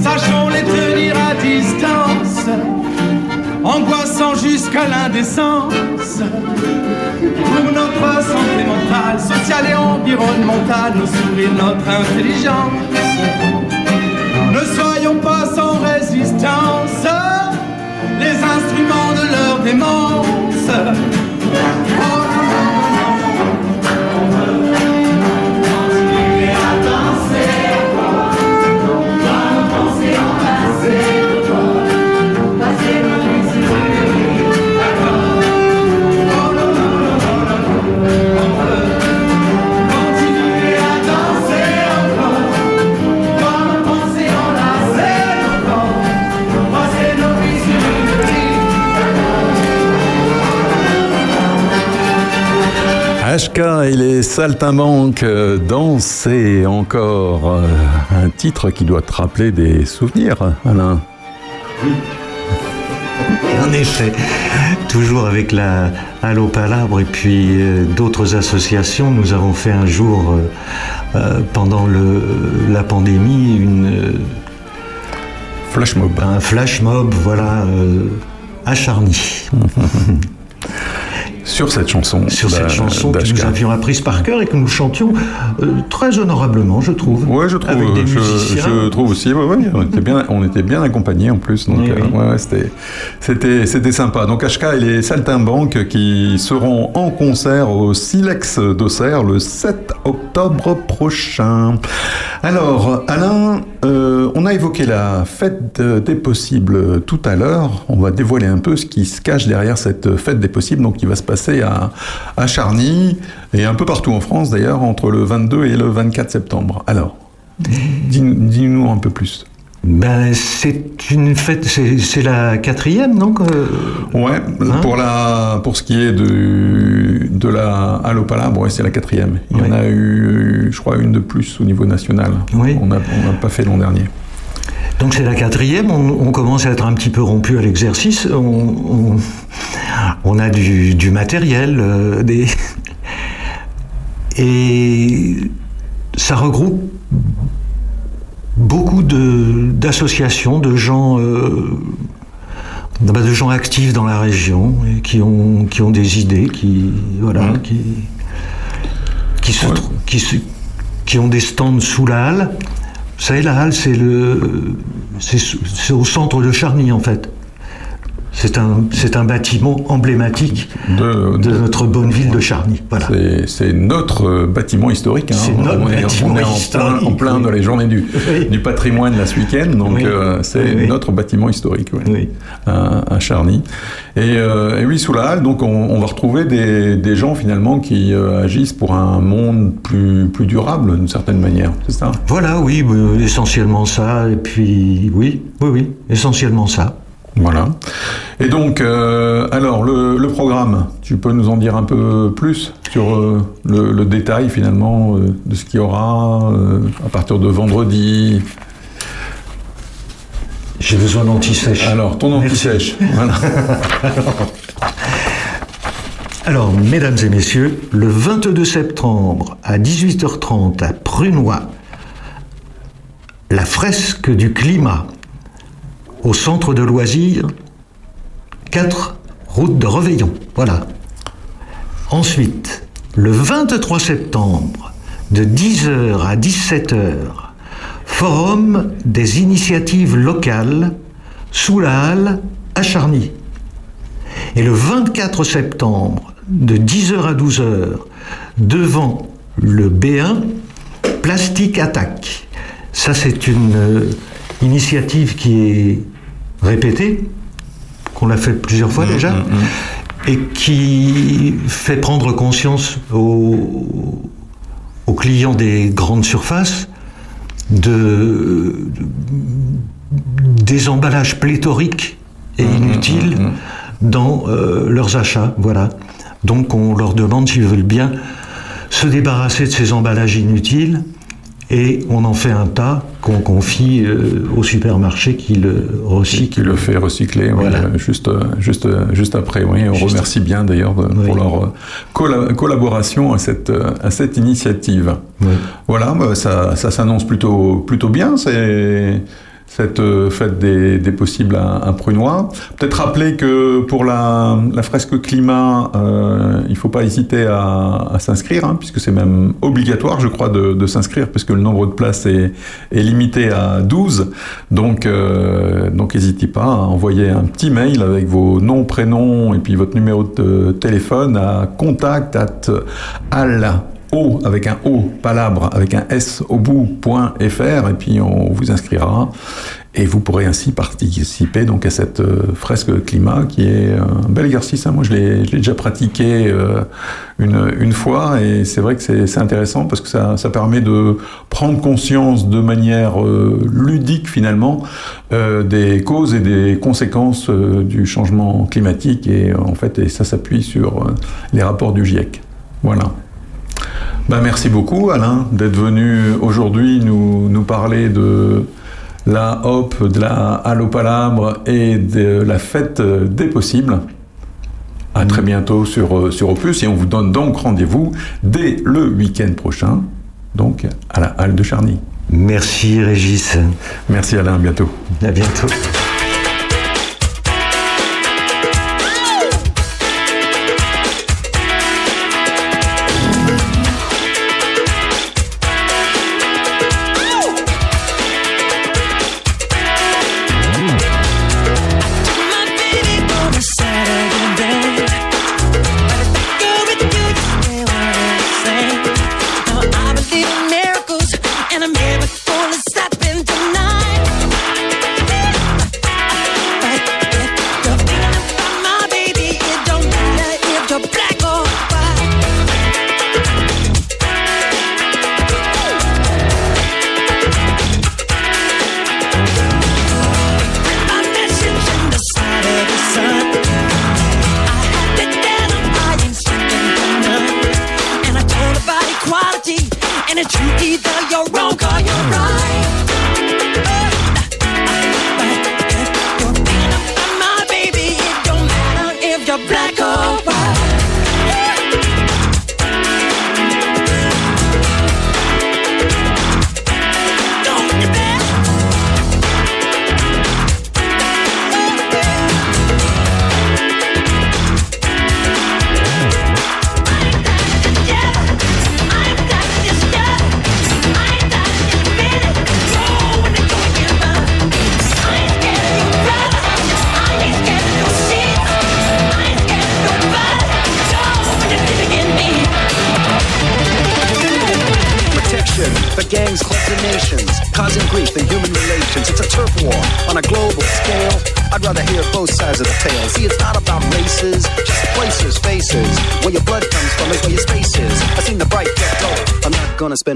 Sachons les tenir à distance, angoissant jusqu'à l'indécence. Pour notre santé mentale, sociale et environnementale, nous sourit notre intelligence. Saltimbanque euh, danser encore euh, un titre qui doit te rappeler des souvenirs, Alain. Oui. En effet, toujours avec la Allo Palabre et puis euh, d'autres associations, nous avons fait un jour, pendant la pandémie, une. Euh, flash mob. Un flash mob, voilà, acharné. Sur cette chanson. Sur cette chanson que nous avions apprise par cœur et que nous chantions euh, très honorablement, je trouve. Ouais, je trouve, Avec des je, je trouve aussi. ouais, ouais, on était bien, on était bien accompagnés en plus, donc Oui, euh, oui. ouais, ouais, c'était, c'était, c'était sympa. Donc HK et les Saltimbanques qui seront en concert au Silex d'Auxerre le 7 octobre prochain. Alors, Alain, euh, on a évoqué la fête de- des possibles tout à l'heure. On va dévoiler un peu ce qui se cache derrière cette fête des possibles, donc qui va se passer à, Charny et un peu partout en France d'ailleurs entre le 22 et le 24 septembre. Alors, dis- dis-nous un peu plus. Ben, c'est une fête, c'est la quatrième, non que- Ouais, Hein pour, la, pour ce qui est de, de la Allo Palabre, ouais, c'est la quatrième. Il y en a eu, je crois, une de plus au niveau national. Oui. On n'a on n'a pas fait l'an dernier. Donc c'est la quatrième, on, on commence à être un petit peu rompu à l'exercice, on, on- on a du, du matériel, euh, des... et ça regroupe beaucoup de- d'associations, de, gens, euh, bah, de gens actifs dans la région et qui ont, qui ont des idées, qui, voilà, qui, qui, se qui, se- qui ont des stands sous la halle. Vous savez, la halle, c'est le, c'est au centre de Charny en fait. C'est un, c'est un bâtiment emblématique de, notre bonne ville de Charny. Voilà. C'est- notre euh, bâtiment historique. hein. C'est notre on est, bâtiment on est en plein, en plein oui. dans les journées du, du patrimoine là, ce week-end, donc Oui. euh, c'est notre bâtiment historique ouais. à, à Charny. Et, euh, et oui, sous la halle, donc on, on va retrouver des, des gens finalement qui euh, agissent pour un monde plus, plus durable d'une certaine manière, c'est ça? Voilà, oui, essentiellement ça. Et puis, oui, oui, oui, essentiellement ça. Voilà. Et donc, euh, alors, le, le programme, tu peux nous en dire un peu plus sur euh, le, le détail finalement euh, de ce qu'il y aura à partir de vendredi? J'ai besoin d'anti-sèche. Alors, ton anti-sèche. voilà. Alors, mesdames et messieurs, le 22 septembre à 18h30 à Prunois, la fresque du climat au centre de loisirs, 4 route de Reveillon. Voilà. Ensuite, le 23 septembre, de 10h à 17h, forum des initiatives locales sous la halle à Charny. Et le 24 septembre, de 10h à 12h, devant le B1, Plastique Attaque. Ça, c'est une euh, initiative qui est répétée, qu'on a fait plusieurs fois déjà, et qui fait prendre conscience aux, aux clients des grandes surfaces de, des emballages pléthoriques et inutiles dans euh, leurs achats. Voilà. Donc on leur demande s'ils veulent bien se débarrasser de ces emballages inutiles et on en fait un tas qu'on confie euh, au supermarché qui le recycle. Qui le fait recycler, Voilà. euh, juste, euh, juste, juste après. Oui, on Juste- remercie bien d'ailleurs pour leur colla- collaboration à cette, à cette initiative. Voilà, bah, ça, ça s'annonce plutôt, plutôt bien. C'est cette euh, fête des, possibles à, à. Peut-être rappeler que pour la, fresque climat, euh, il ne faut pas hésiter à, s'inscrire, hein, puisque c'est même obligatoire, je crois, de, s'inscrire, puisque le nombre de places est, limité à 12. Donc, euh, donc n'hésitez pas à envoyer un petit mail avec vos noms, prénoms et puis votre numéro de téléphone à contact at al O avec un O, palabre avec un S au bout, point .fr, et puis on vous inscrira. Et vous pourrez ainsi participer donc à cette euh, fresque climat qui est un bel exercice. hein. Moi, je l'ai déjà pratiqué euh, une, une fois et c'est vrai que c'est intéressant parce que ça, ça permet de prendre conscience de manière euh, ludique finalement euh, des causes et des conséquences euh, du changement climatique et euh, en fait et ça s'appuie sur euh, les rapports du GIEC. Voilà. Bah, merci beaucoup Alain d'être venu aujourd'hui nous, parler de la HOP, de la Allopalabre et de la fête des possibles. À mm. très bientôt sur, euh, sur Opus et on vous donne donc rendez-vous dès le week-end prochain, donc à la Halle de Charny. Merci Régis. Merci Alain, à bientôt. À bientôt.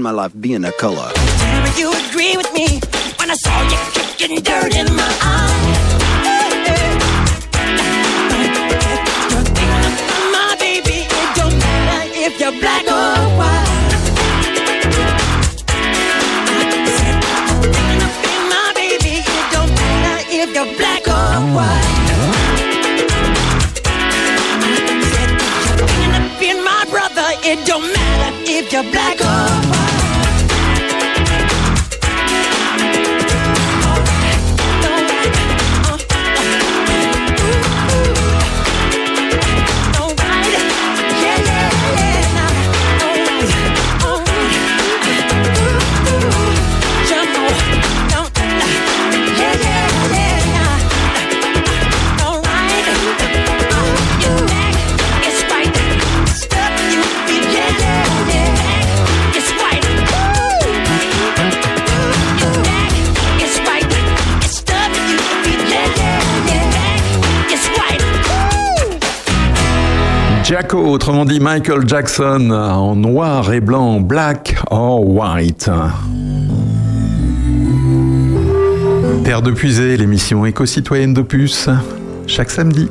my life being a color. Michael Jackson en noir et blanc, black or white. Terre de Puisée, l'émission éco-citoyenne d'Opus, chaque samedi.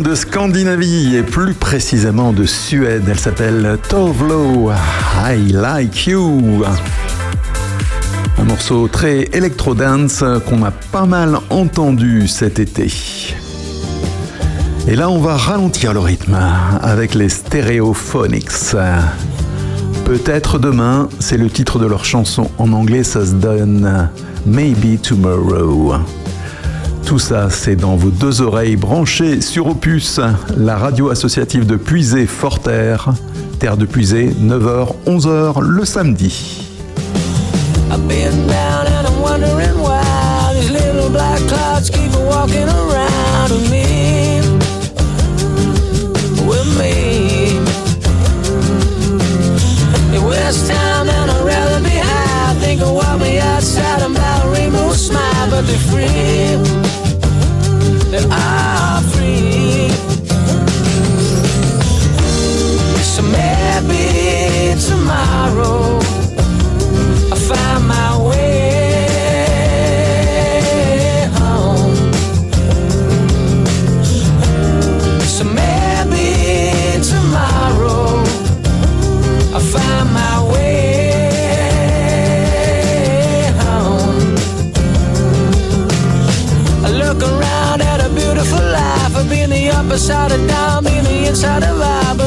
De Scandinavie et plus précisément de Suède. Elle s'appelle Tovlo. I Like You. Un morceau très électro-dance qu'on a pas mal entendu cet été. Et là, on va ralentir le rythme avec les Stereophonics. Peut-être demain, c'est le titre de leur chanson. En anglais, ça se donne Maybe Tomorrow. Tout ça, c'est dans vos deux oreilles branchées sur Opus, la radio associative de Puisé-Forterre, terre de Puisé, 9h, 11h le samedi. They are free. So maybe tomorrow. I find my I've been the upper side of down, been the inside of I,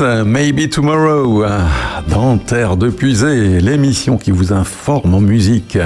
Maybe Tomorrow, dans Terre de Puisée, l'émission qui vous informe en musique.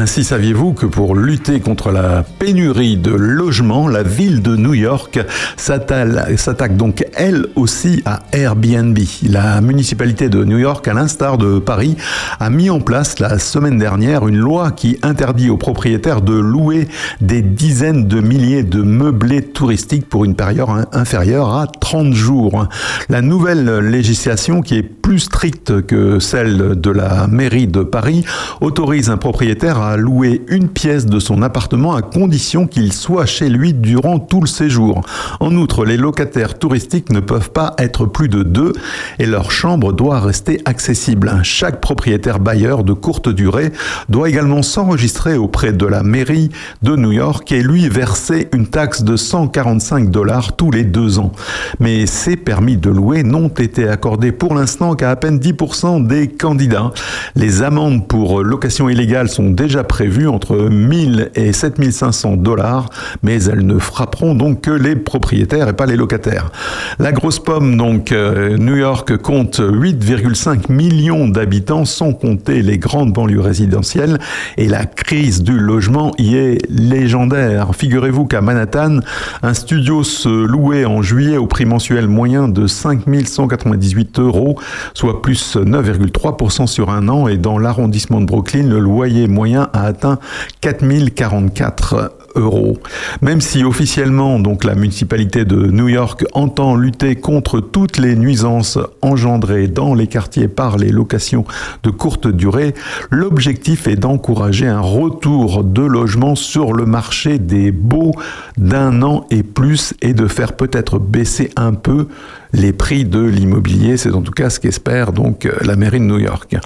Ainsi, saviez-vous que pour lutter contre la pénurie de logements, la ville de New York s'attaque donc elle aussi à Airbnb. La municipalité de New York, à l'instar de Paris, a mis en place la semaine dernière une loi qui interdit aux propriétaires de louer des dizaines de milliers de meublés touristiques pour une période inférieure à 30 jours. La nouvelle législation qui est plus strictes que celles de la mairie de Paris autorisent un propriétaire à louer une pièce de son appartement à condition qu'il soit chez lui durant tout le séjour. En outre, les locataires touristiques ne peuvent pas être plus de deux et leur chambre doit rester accessible. Chaque propriétaire bailleur de courte durée doit également s'enregistrer auprès de la mairie de New York et lui verser une taxe de 145 dollars tous les deux ans. Mais ces permis de louer n'ont été accordés pour l'instant qu'à à peine 10% des candidats. Les amendes pour location illégale sont déjà prévues entre 1000 et 7500 dollars, mais elles ne frapperont donc que les propriétaires et pas les locataires. La grosse pomme, donc, euh, New York compte 8,5 millions d'habitants, sans compter les grandes banlieues résidentielles, et la crise du logement y est légendaire. Figurez-vous qu'à Manhattan, un studio se louait en juillet au prix mensuel moyen de 5198 euros, soit plus 9,3% sur un an, et dans l'arrondissement de Brooklyn, le loyer moyen a atteint 4044 euros. Même si officiellement, la municipalité de New York entend lutter contre toutes les nuisances engendrées dans les quartiers par les locations de courte durée, l'objectif est d'encourager un retour de logements sur le marché des baux d'un an et plus et de faire peut-être baisser un peu les prix de l'immobilier. C'est en tout cas ce qu'espère donc la mairie de New York.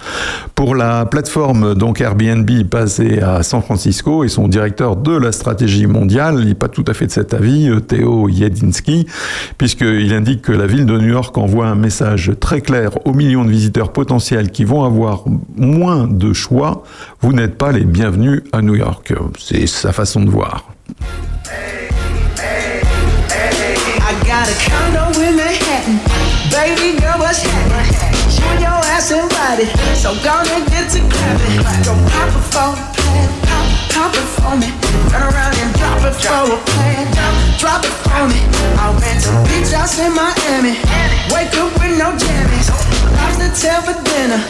Pour la plateforme donc Airbnb basée à San Francisco et son directeur de la stratégie mondiale, il n'est pas tout à fait de cet avis, Théo Yedinsky, puisqu'il indique que la ville de New York envoie un message très clair aux millions de visiteurs potentiels qui vont avoir moins de choix. Vous n'êtes pas les bienvenus à New York. C'est sa façon de voir. Baby girl, what's happening? You and your ass invited. So gonna get to clapping. Go pop it for a plan. Pop, pop it for me. Turn around and drop it for a plan. Drop, drop it for me. I went to beach house in Miami. Wake up with no jammies. Lobster tail for dinner.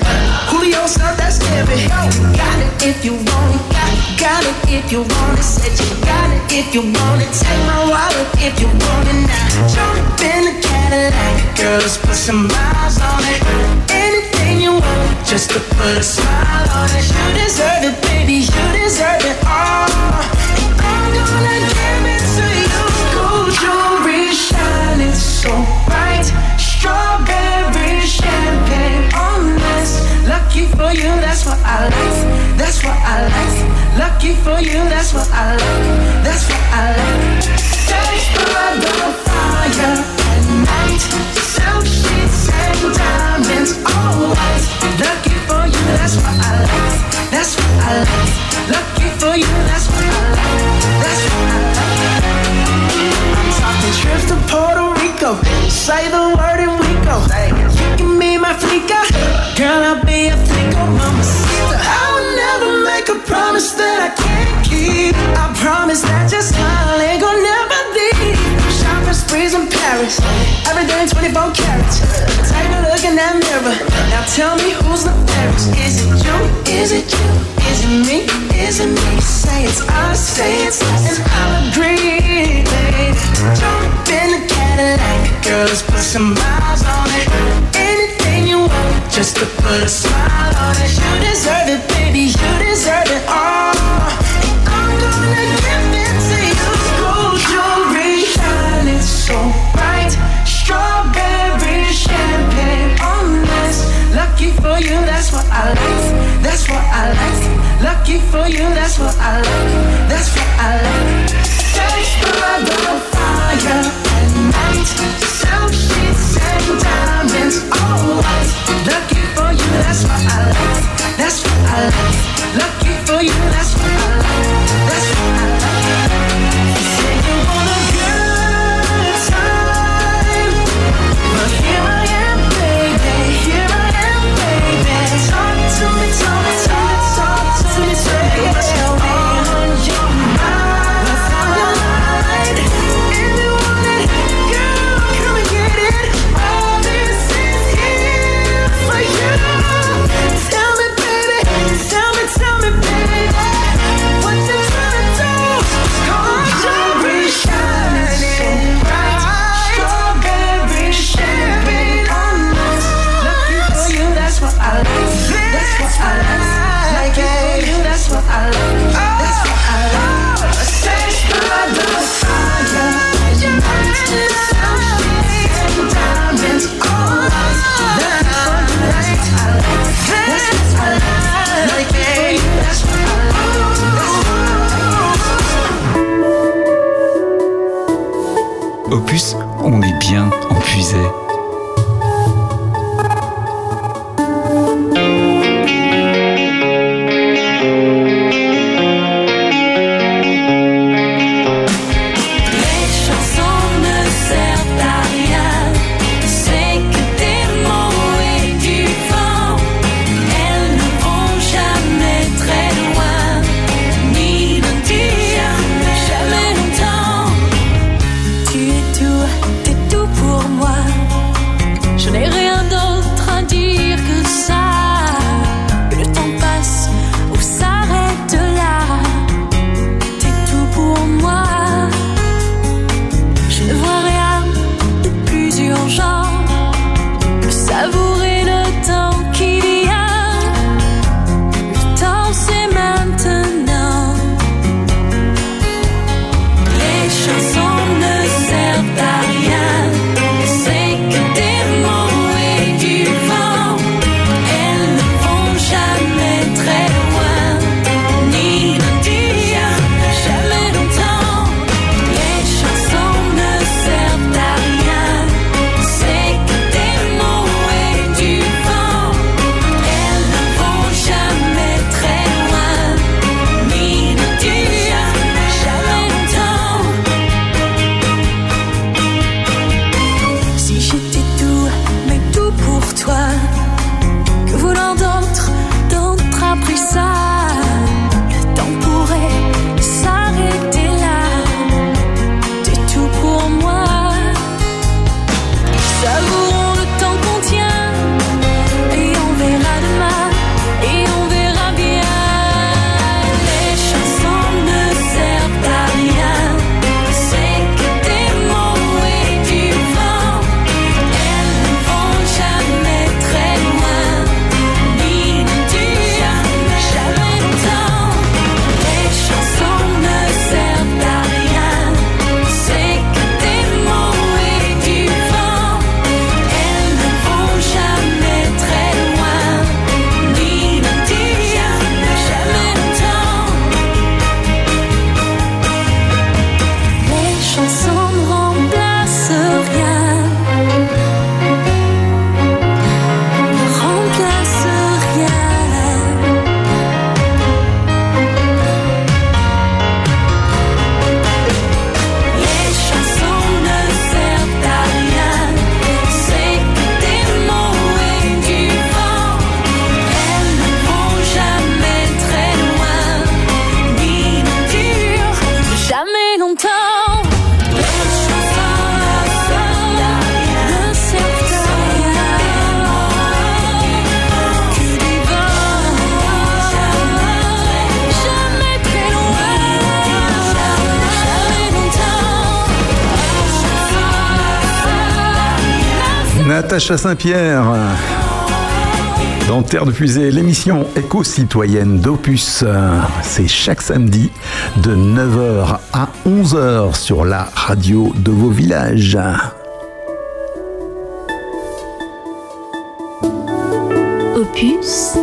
Julio served that scampi. Got it if you want it. Got it if you want it. Said you got it if you want it. Take my wallet if you want it now. Jump in the Cadillac. Girl, let's put some miles on it. Anything you want, just to put a smile on it. You deserve it, baby. You deserve it all. And I'm gonna give it to you. Gold jewelry shining so bright. Strawberry Lucky for you, that's what I like. That's what I like. Lucky for you, that's what I like. That's what I like. Fire at night. Silk sheets and diamonds, all. Lucky for you, that's what I like. That's what I like. Lucky for you, that's what I like. That's what I like. I'm talking trips to Puerto Rico. Say the word and we go. You can be my flica. Girl, I'll be a flico, mamacita. I would never make a promise that I can't keep. I promise that your smile ain't gonna never leave. Shopping sprees in Paris. Every day 24 carats. Take a look in that mirror. Now tell me who's the fairest. Is it you? Is it you? Is it me? Is it me? Say it's us, say it's us, and I'll agree, babe. Jump in the Cadillac, girl, let's put some miles on it. Anything you want, just to put a smile on it. You deserve it, baby, you deserve it all. And I'm gonna give it to you. Gold jewelry shining so bright, strawberry champagne on this. Lucky for you, that's what I like. That's what I like. Lucky for you, that's what I like. That's what I like. Days by the fire Lucky for you, that's what I like. That's what I like. Lucky for you, that's what I like. Sacha Saint-Pierre. Dans Terre de Fusée, l'émission éco-citoyenne d'Opus, c'est chaque samedi de 9h à 11h sur la radio de vos villages. Opus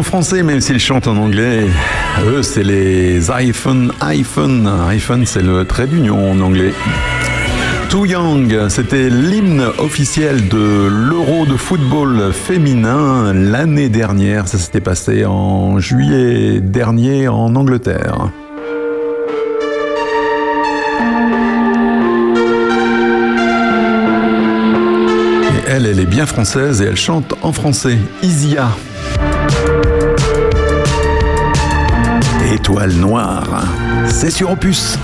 français même s'ils chantent en anglais. Eux, c'est les iPhone iPhone. iPhone, c'est le trait d'union en anglais. Too Young, c'était l'hymne officiel de l'Euro de football féminin l'année dernière. Ça s'était passé en juillet dernier en Angleterre. Et elle, elle est bien française et elle chante en français. Isia. Étoile noire. C'est sur Opus,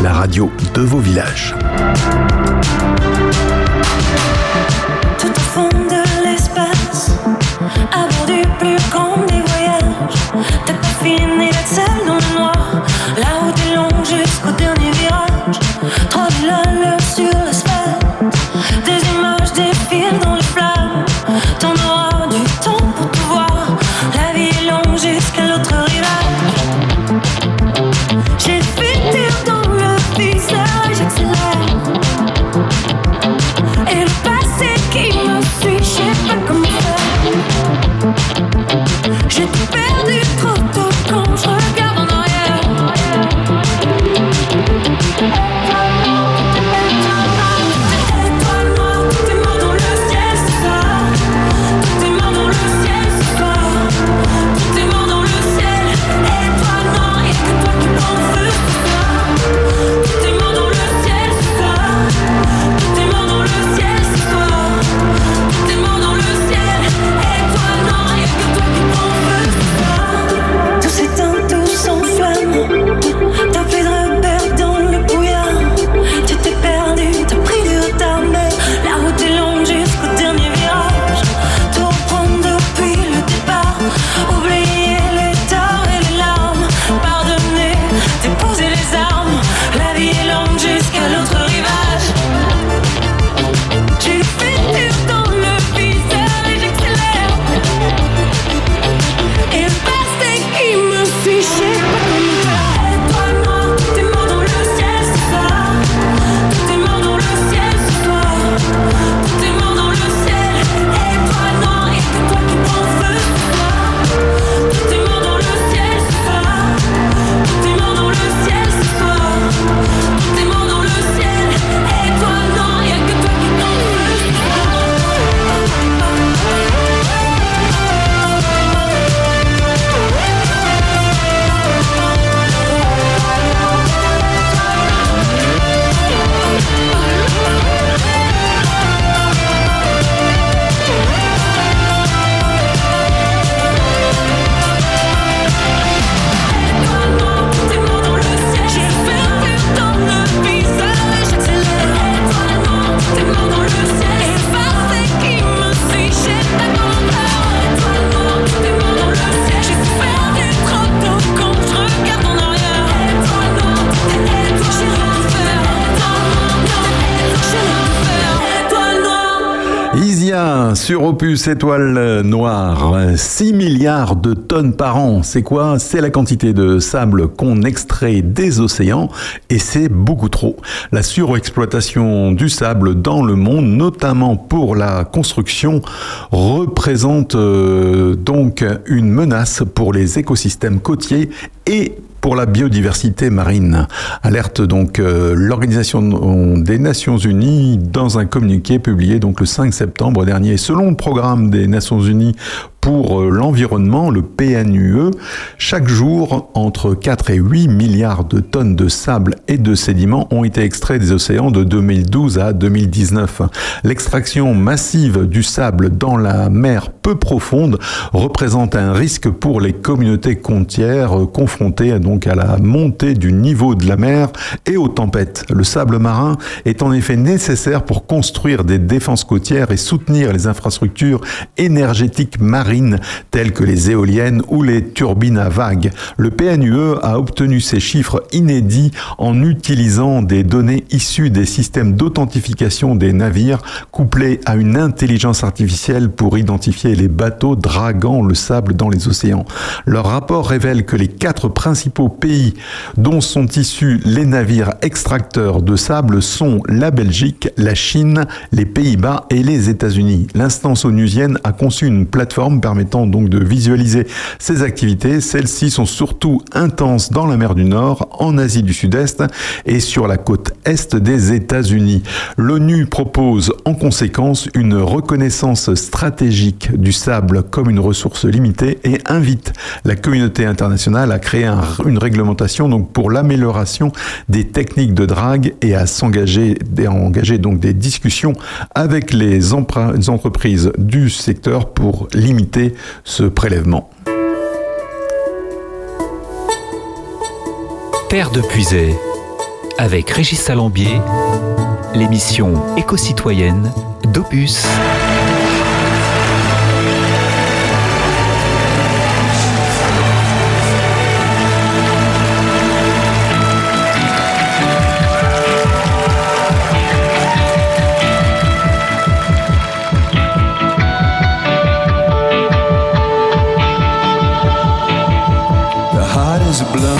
la radio de vos villages. Sur Opus Étoile Noire. 6 milliards de tonnes par an. C'est quoi? C'est la quantité de sable qu'on extrait des océans et c'est beaucoup trop. La surexploitation du sable dans le monde, notamment pour la construction, représente euh, donc une menace pour les écosystèmes côtiers et pour la biodiversité marine. Alerte donc euh, l'Organisation des Nations Unies dans un communiqué publié donc le 5 septembre dernier. Selon le programme des Nations Unies pour euh, l'environnement, le PNUE, chaque jour, entre 4 et 8 milliards de tonnes de sable et de sédiments ont été extraits des océans de 2012 à 2019. L'extraction massive du sable dans la mer peu profonde représente un risque pour les communautés côtières euh, confrontées donc à la montée du niveau de la mer et aux tempêtes. Le sable marin est en effet nécessaire pour construire des défenses côtières et soutenir les infrastructures énergétiques marines telles que les éoliennes ou les turbines à vagues. Le PNUE a obtenu ces chiffres inédits en utilisant des données issues des systèmes d'authentification des navires couplés à une intelligence artificielle pour identifier les bateaux draguant le sable dans les océans. Leur rapport révèle que les quatre principaux pays dont sont issus les navires extracteurs de sable sont la Belgique, la Chine, les Pays-Bas et les États-Unis. L'instance onusienne a conçu une plateforme permettant donc de visualiser ces activités. Celles-ci sont surtout intenses dans la mer du Nord, en Asie du Sud-Est et sur la côte Est des États-Unis. L'ONU propose en conséquence une reconnaissance stratégique du sable comme une ressource limitée et invite la communauté internationale à créer une réglementation donc pour l'amélioration des techniques de drague et à s'engager engager donc des discussions avec les entreprises du secteur pour limiter ce prélèvement. Terre de Puisay, avec Régis Salambier, l'émission éco-citoyenne d'Opus. a blow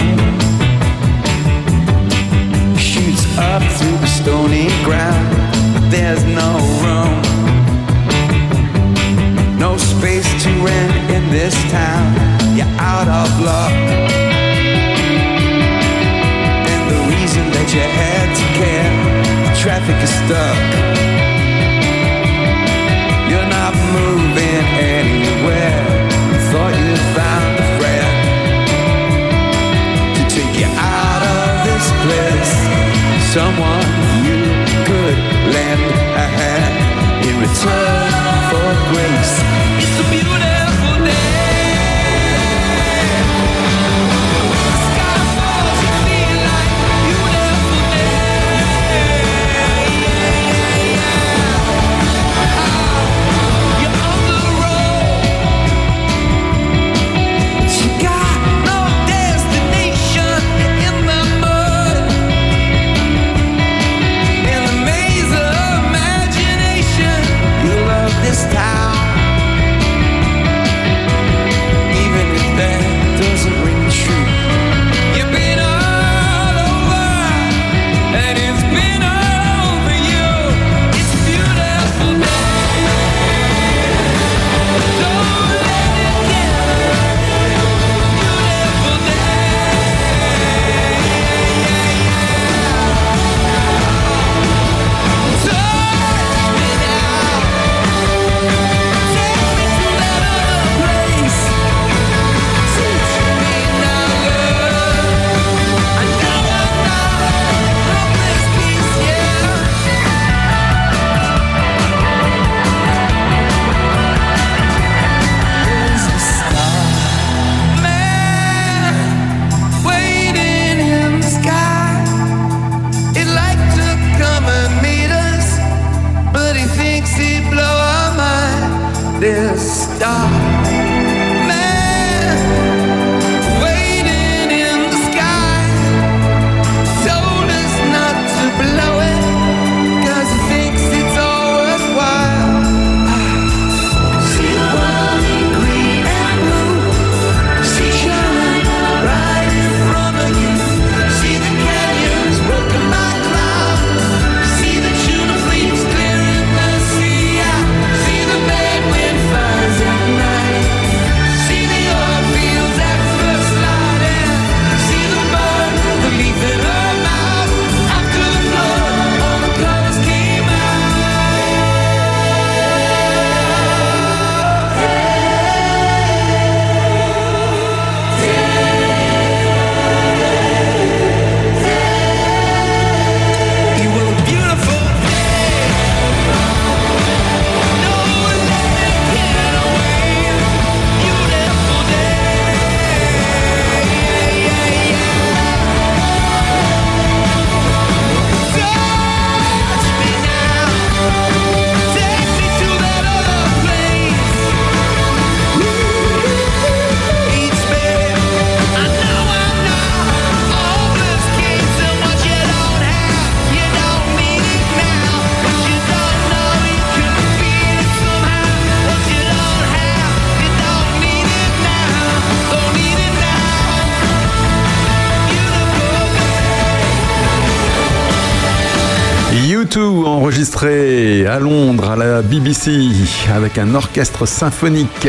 BBC avec un orchestre symphonique.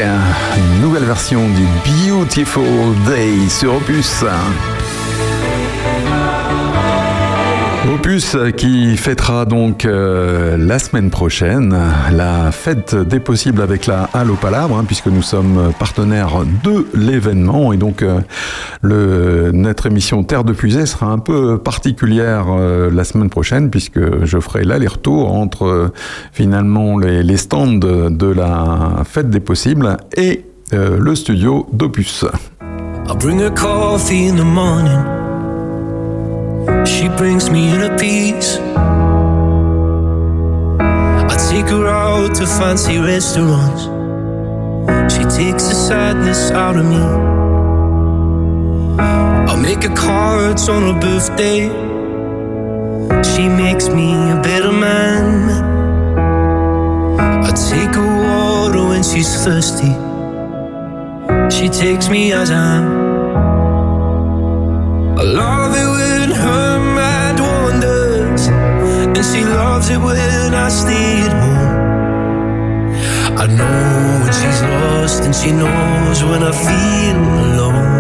Une nouvelle version du Beautiful Day sur Opus. Opus qui fêtera donc euh, la semaine prochaine la fête des possibles avec la Halle au Palabre, hein, puisque nous sommes partenaires de l'événement et donc euh, notre émission Terre de Puisée sera un peu particulière euh, la semaine prochaine puisque je ferai l'aller-retour entre finalement les, stands de, la fête des possibles et le studio d'Opus. I'll bring her coffee in the morning. Brings me in a piece. I take her out to fancy restaurants. She takes the sadness out of me. I'll make her cards on her birthday. She makes me a better man. I take her water when she's thirsty. She takes me as I am. I love it and she loves it when I stay at home. I know when she's lost, and she knows when I feel alone.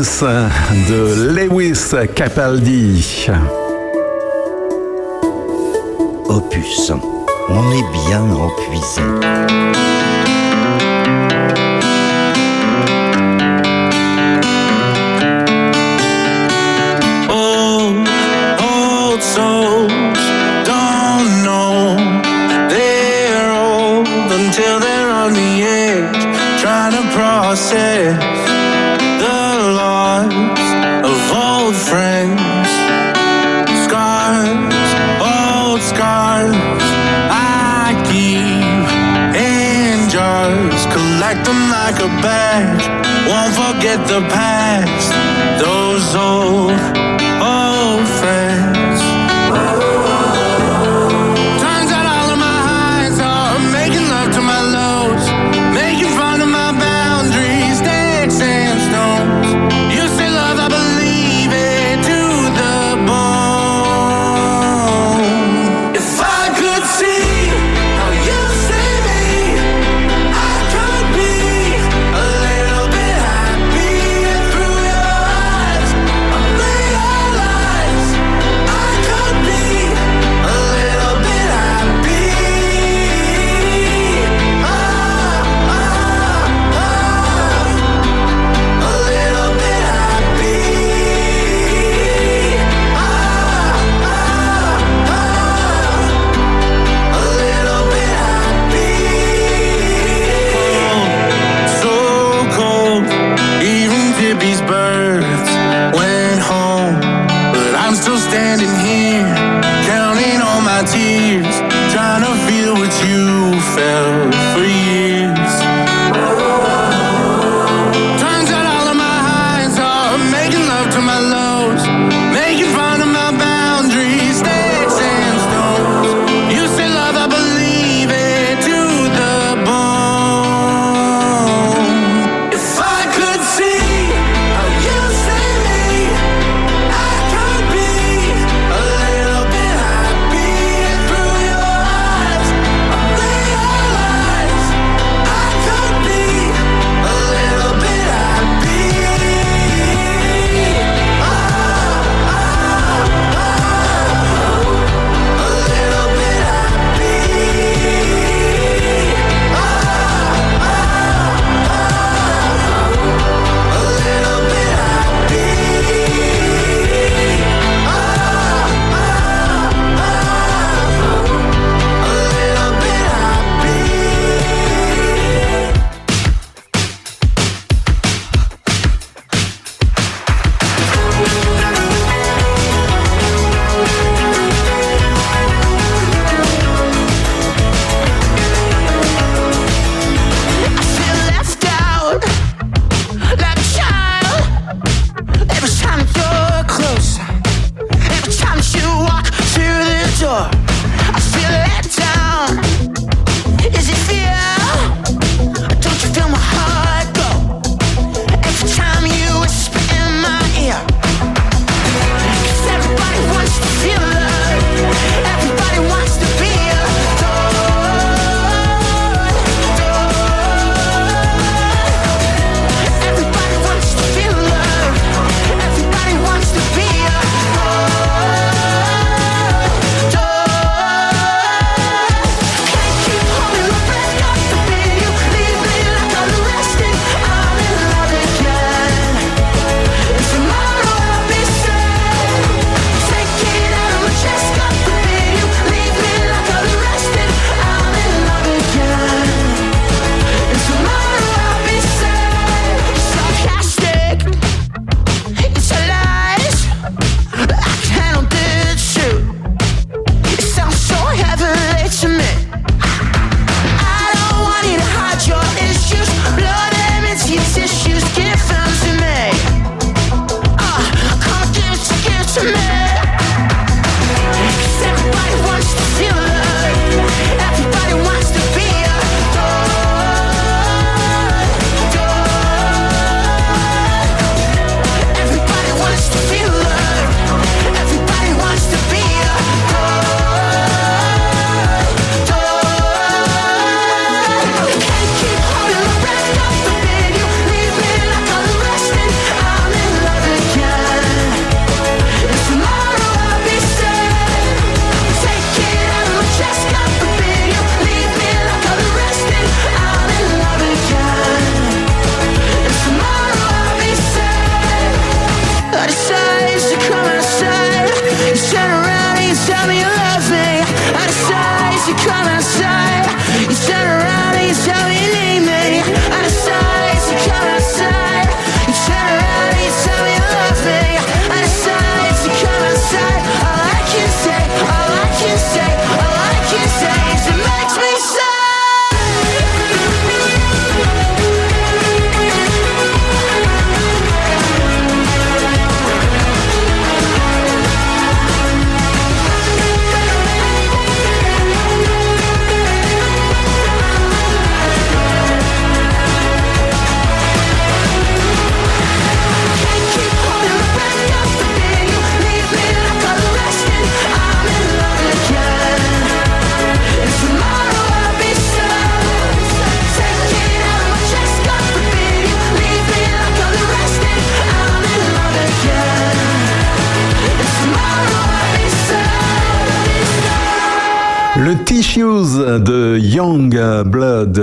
De Lewis Capaldi. Opus, on est bien empuisé.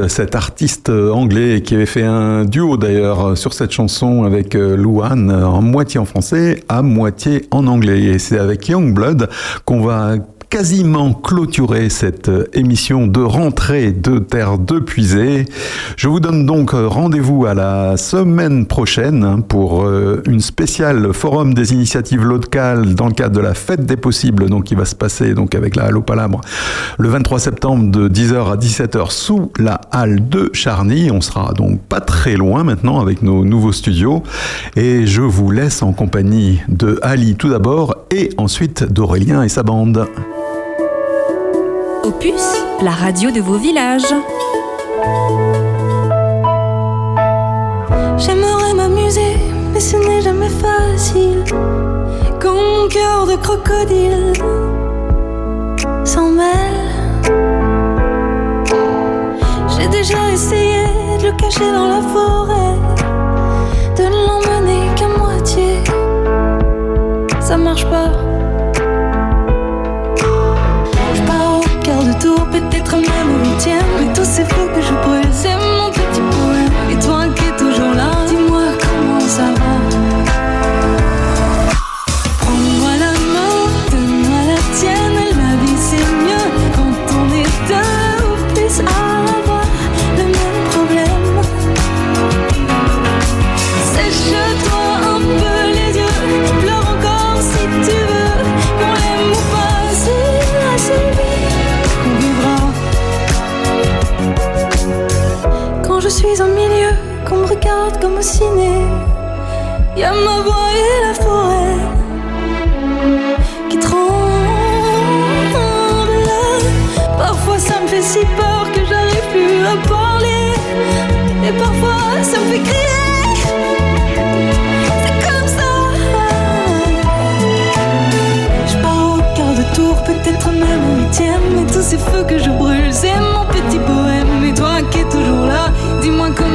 Cet artiste euh, anglais qui avait fait un duo d'ailleurs sur cette chanson avec euh, Luan, en moitié en français, à moitié en anglais. Et c'est avec Youngblood qu'on va quasiment clôturer cette euh, émission de rentrée de Terre de Puisée. Je vous donne donc euh, rendez-vous à la semaine prochaine hein, pour euh, une spéciale forum des initiatives locales dans le cadre de la fête des possibles, donc qui va se passer donc avec la Halle au Palabre le 23 septembre de 10h à 17h sous la Halle de Charny. On sera donc pas très loin maintenant avec nos nouveaux studios et je vous laisse en compagnie de Ali tout d'abord et ensuite d'Aurélien et sa bande. La radio de vos villages. J'aimerais m'amuser, mais ce n'est jamais facile. Quand mon cœur de crocodile s'en mêle. J'ai déjà essayé de le cacher dans la forêt, de l'emmener qu'à moitié. Ça marche pas. peut-être même au huitième. Mais tout c'est faux que je brûle, voyais la forêt qui tremble. Parfois ça me fait si peur que j'arrive plus à parler. Et parfois ça me fait crier. C'est comme ça Je pars au quart de tour peut-être même au huitième. Et tous ces feux que je brûle, c'est mon petit bohème, Et toi qui es toujours là, dis-moi quand.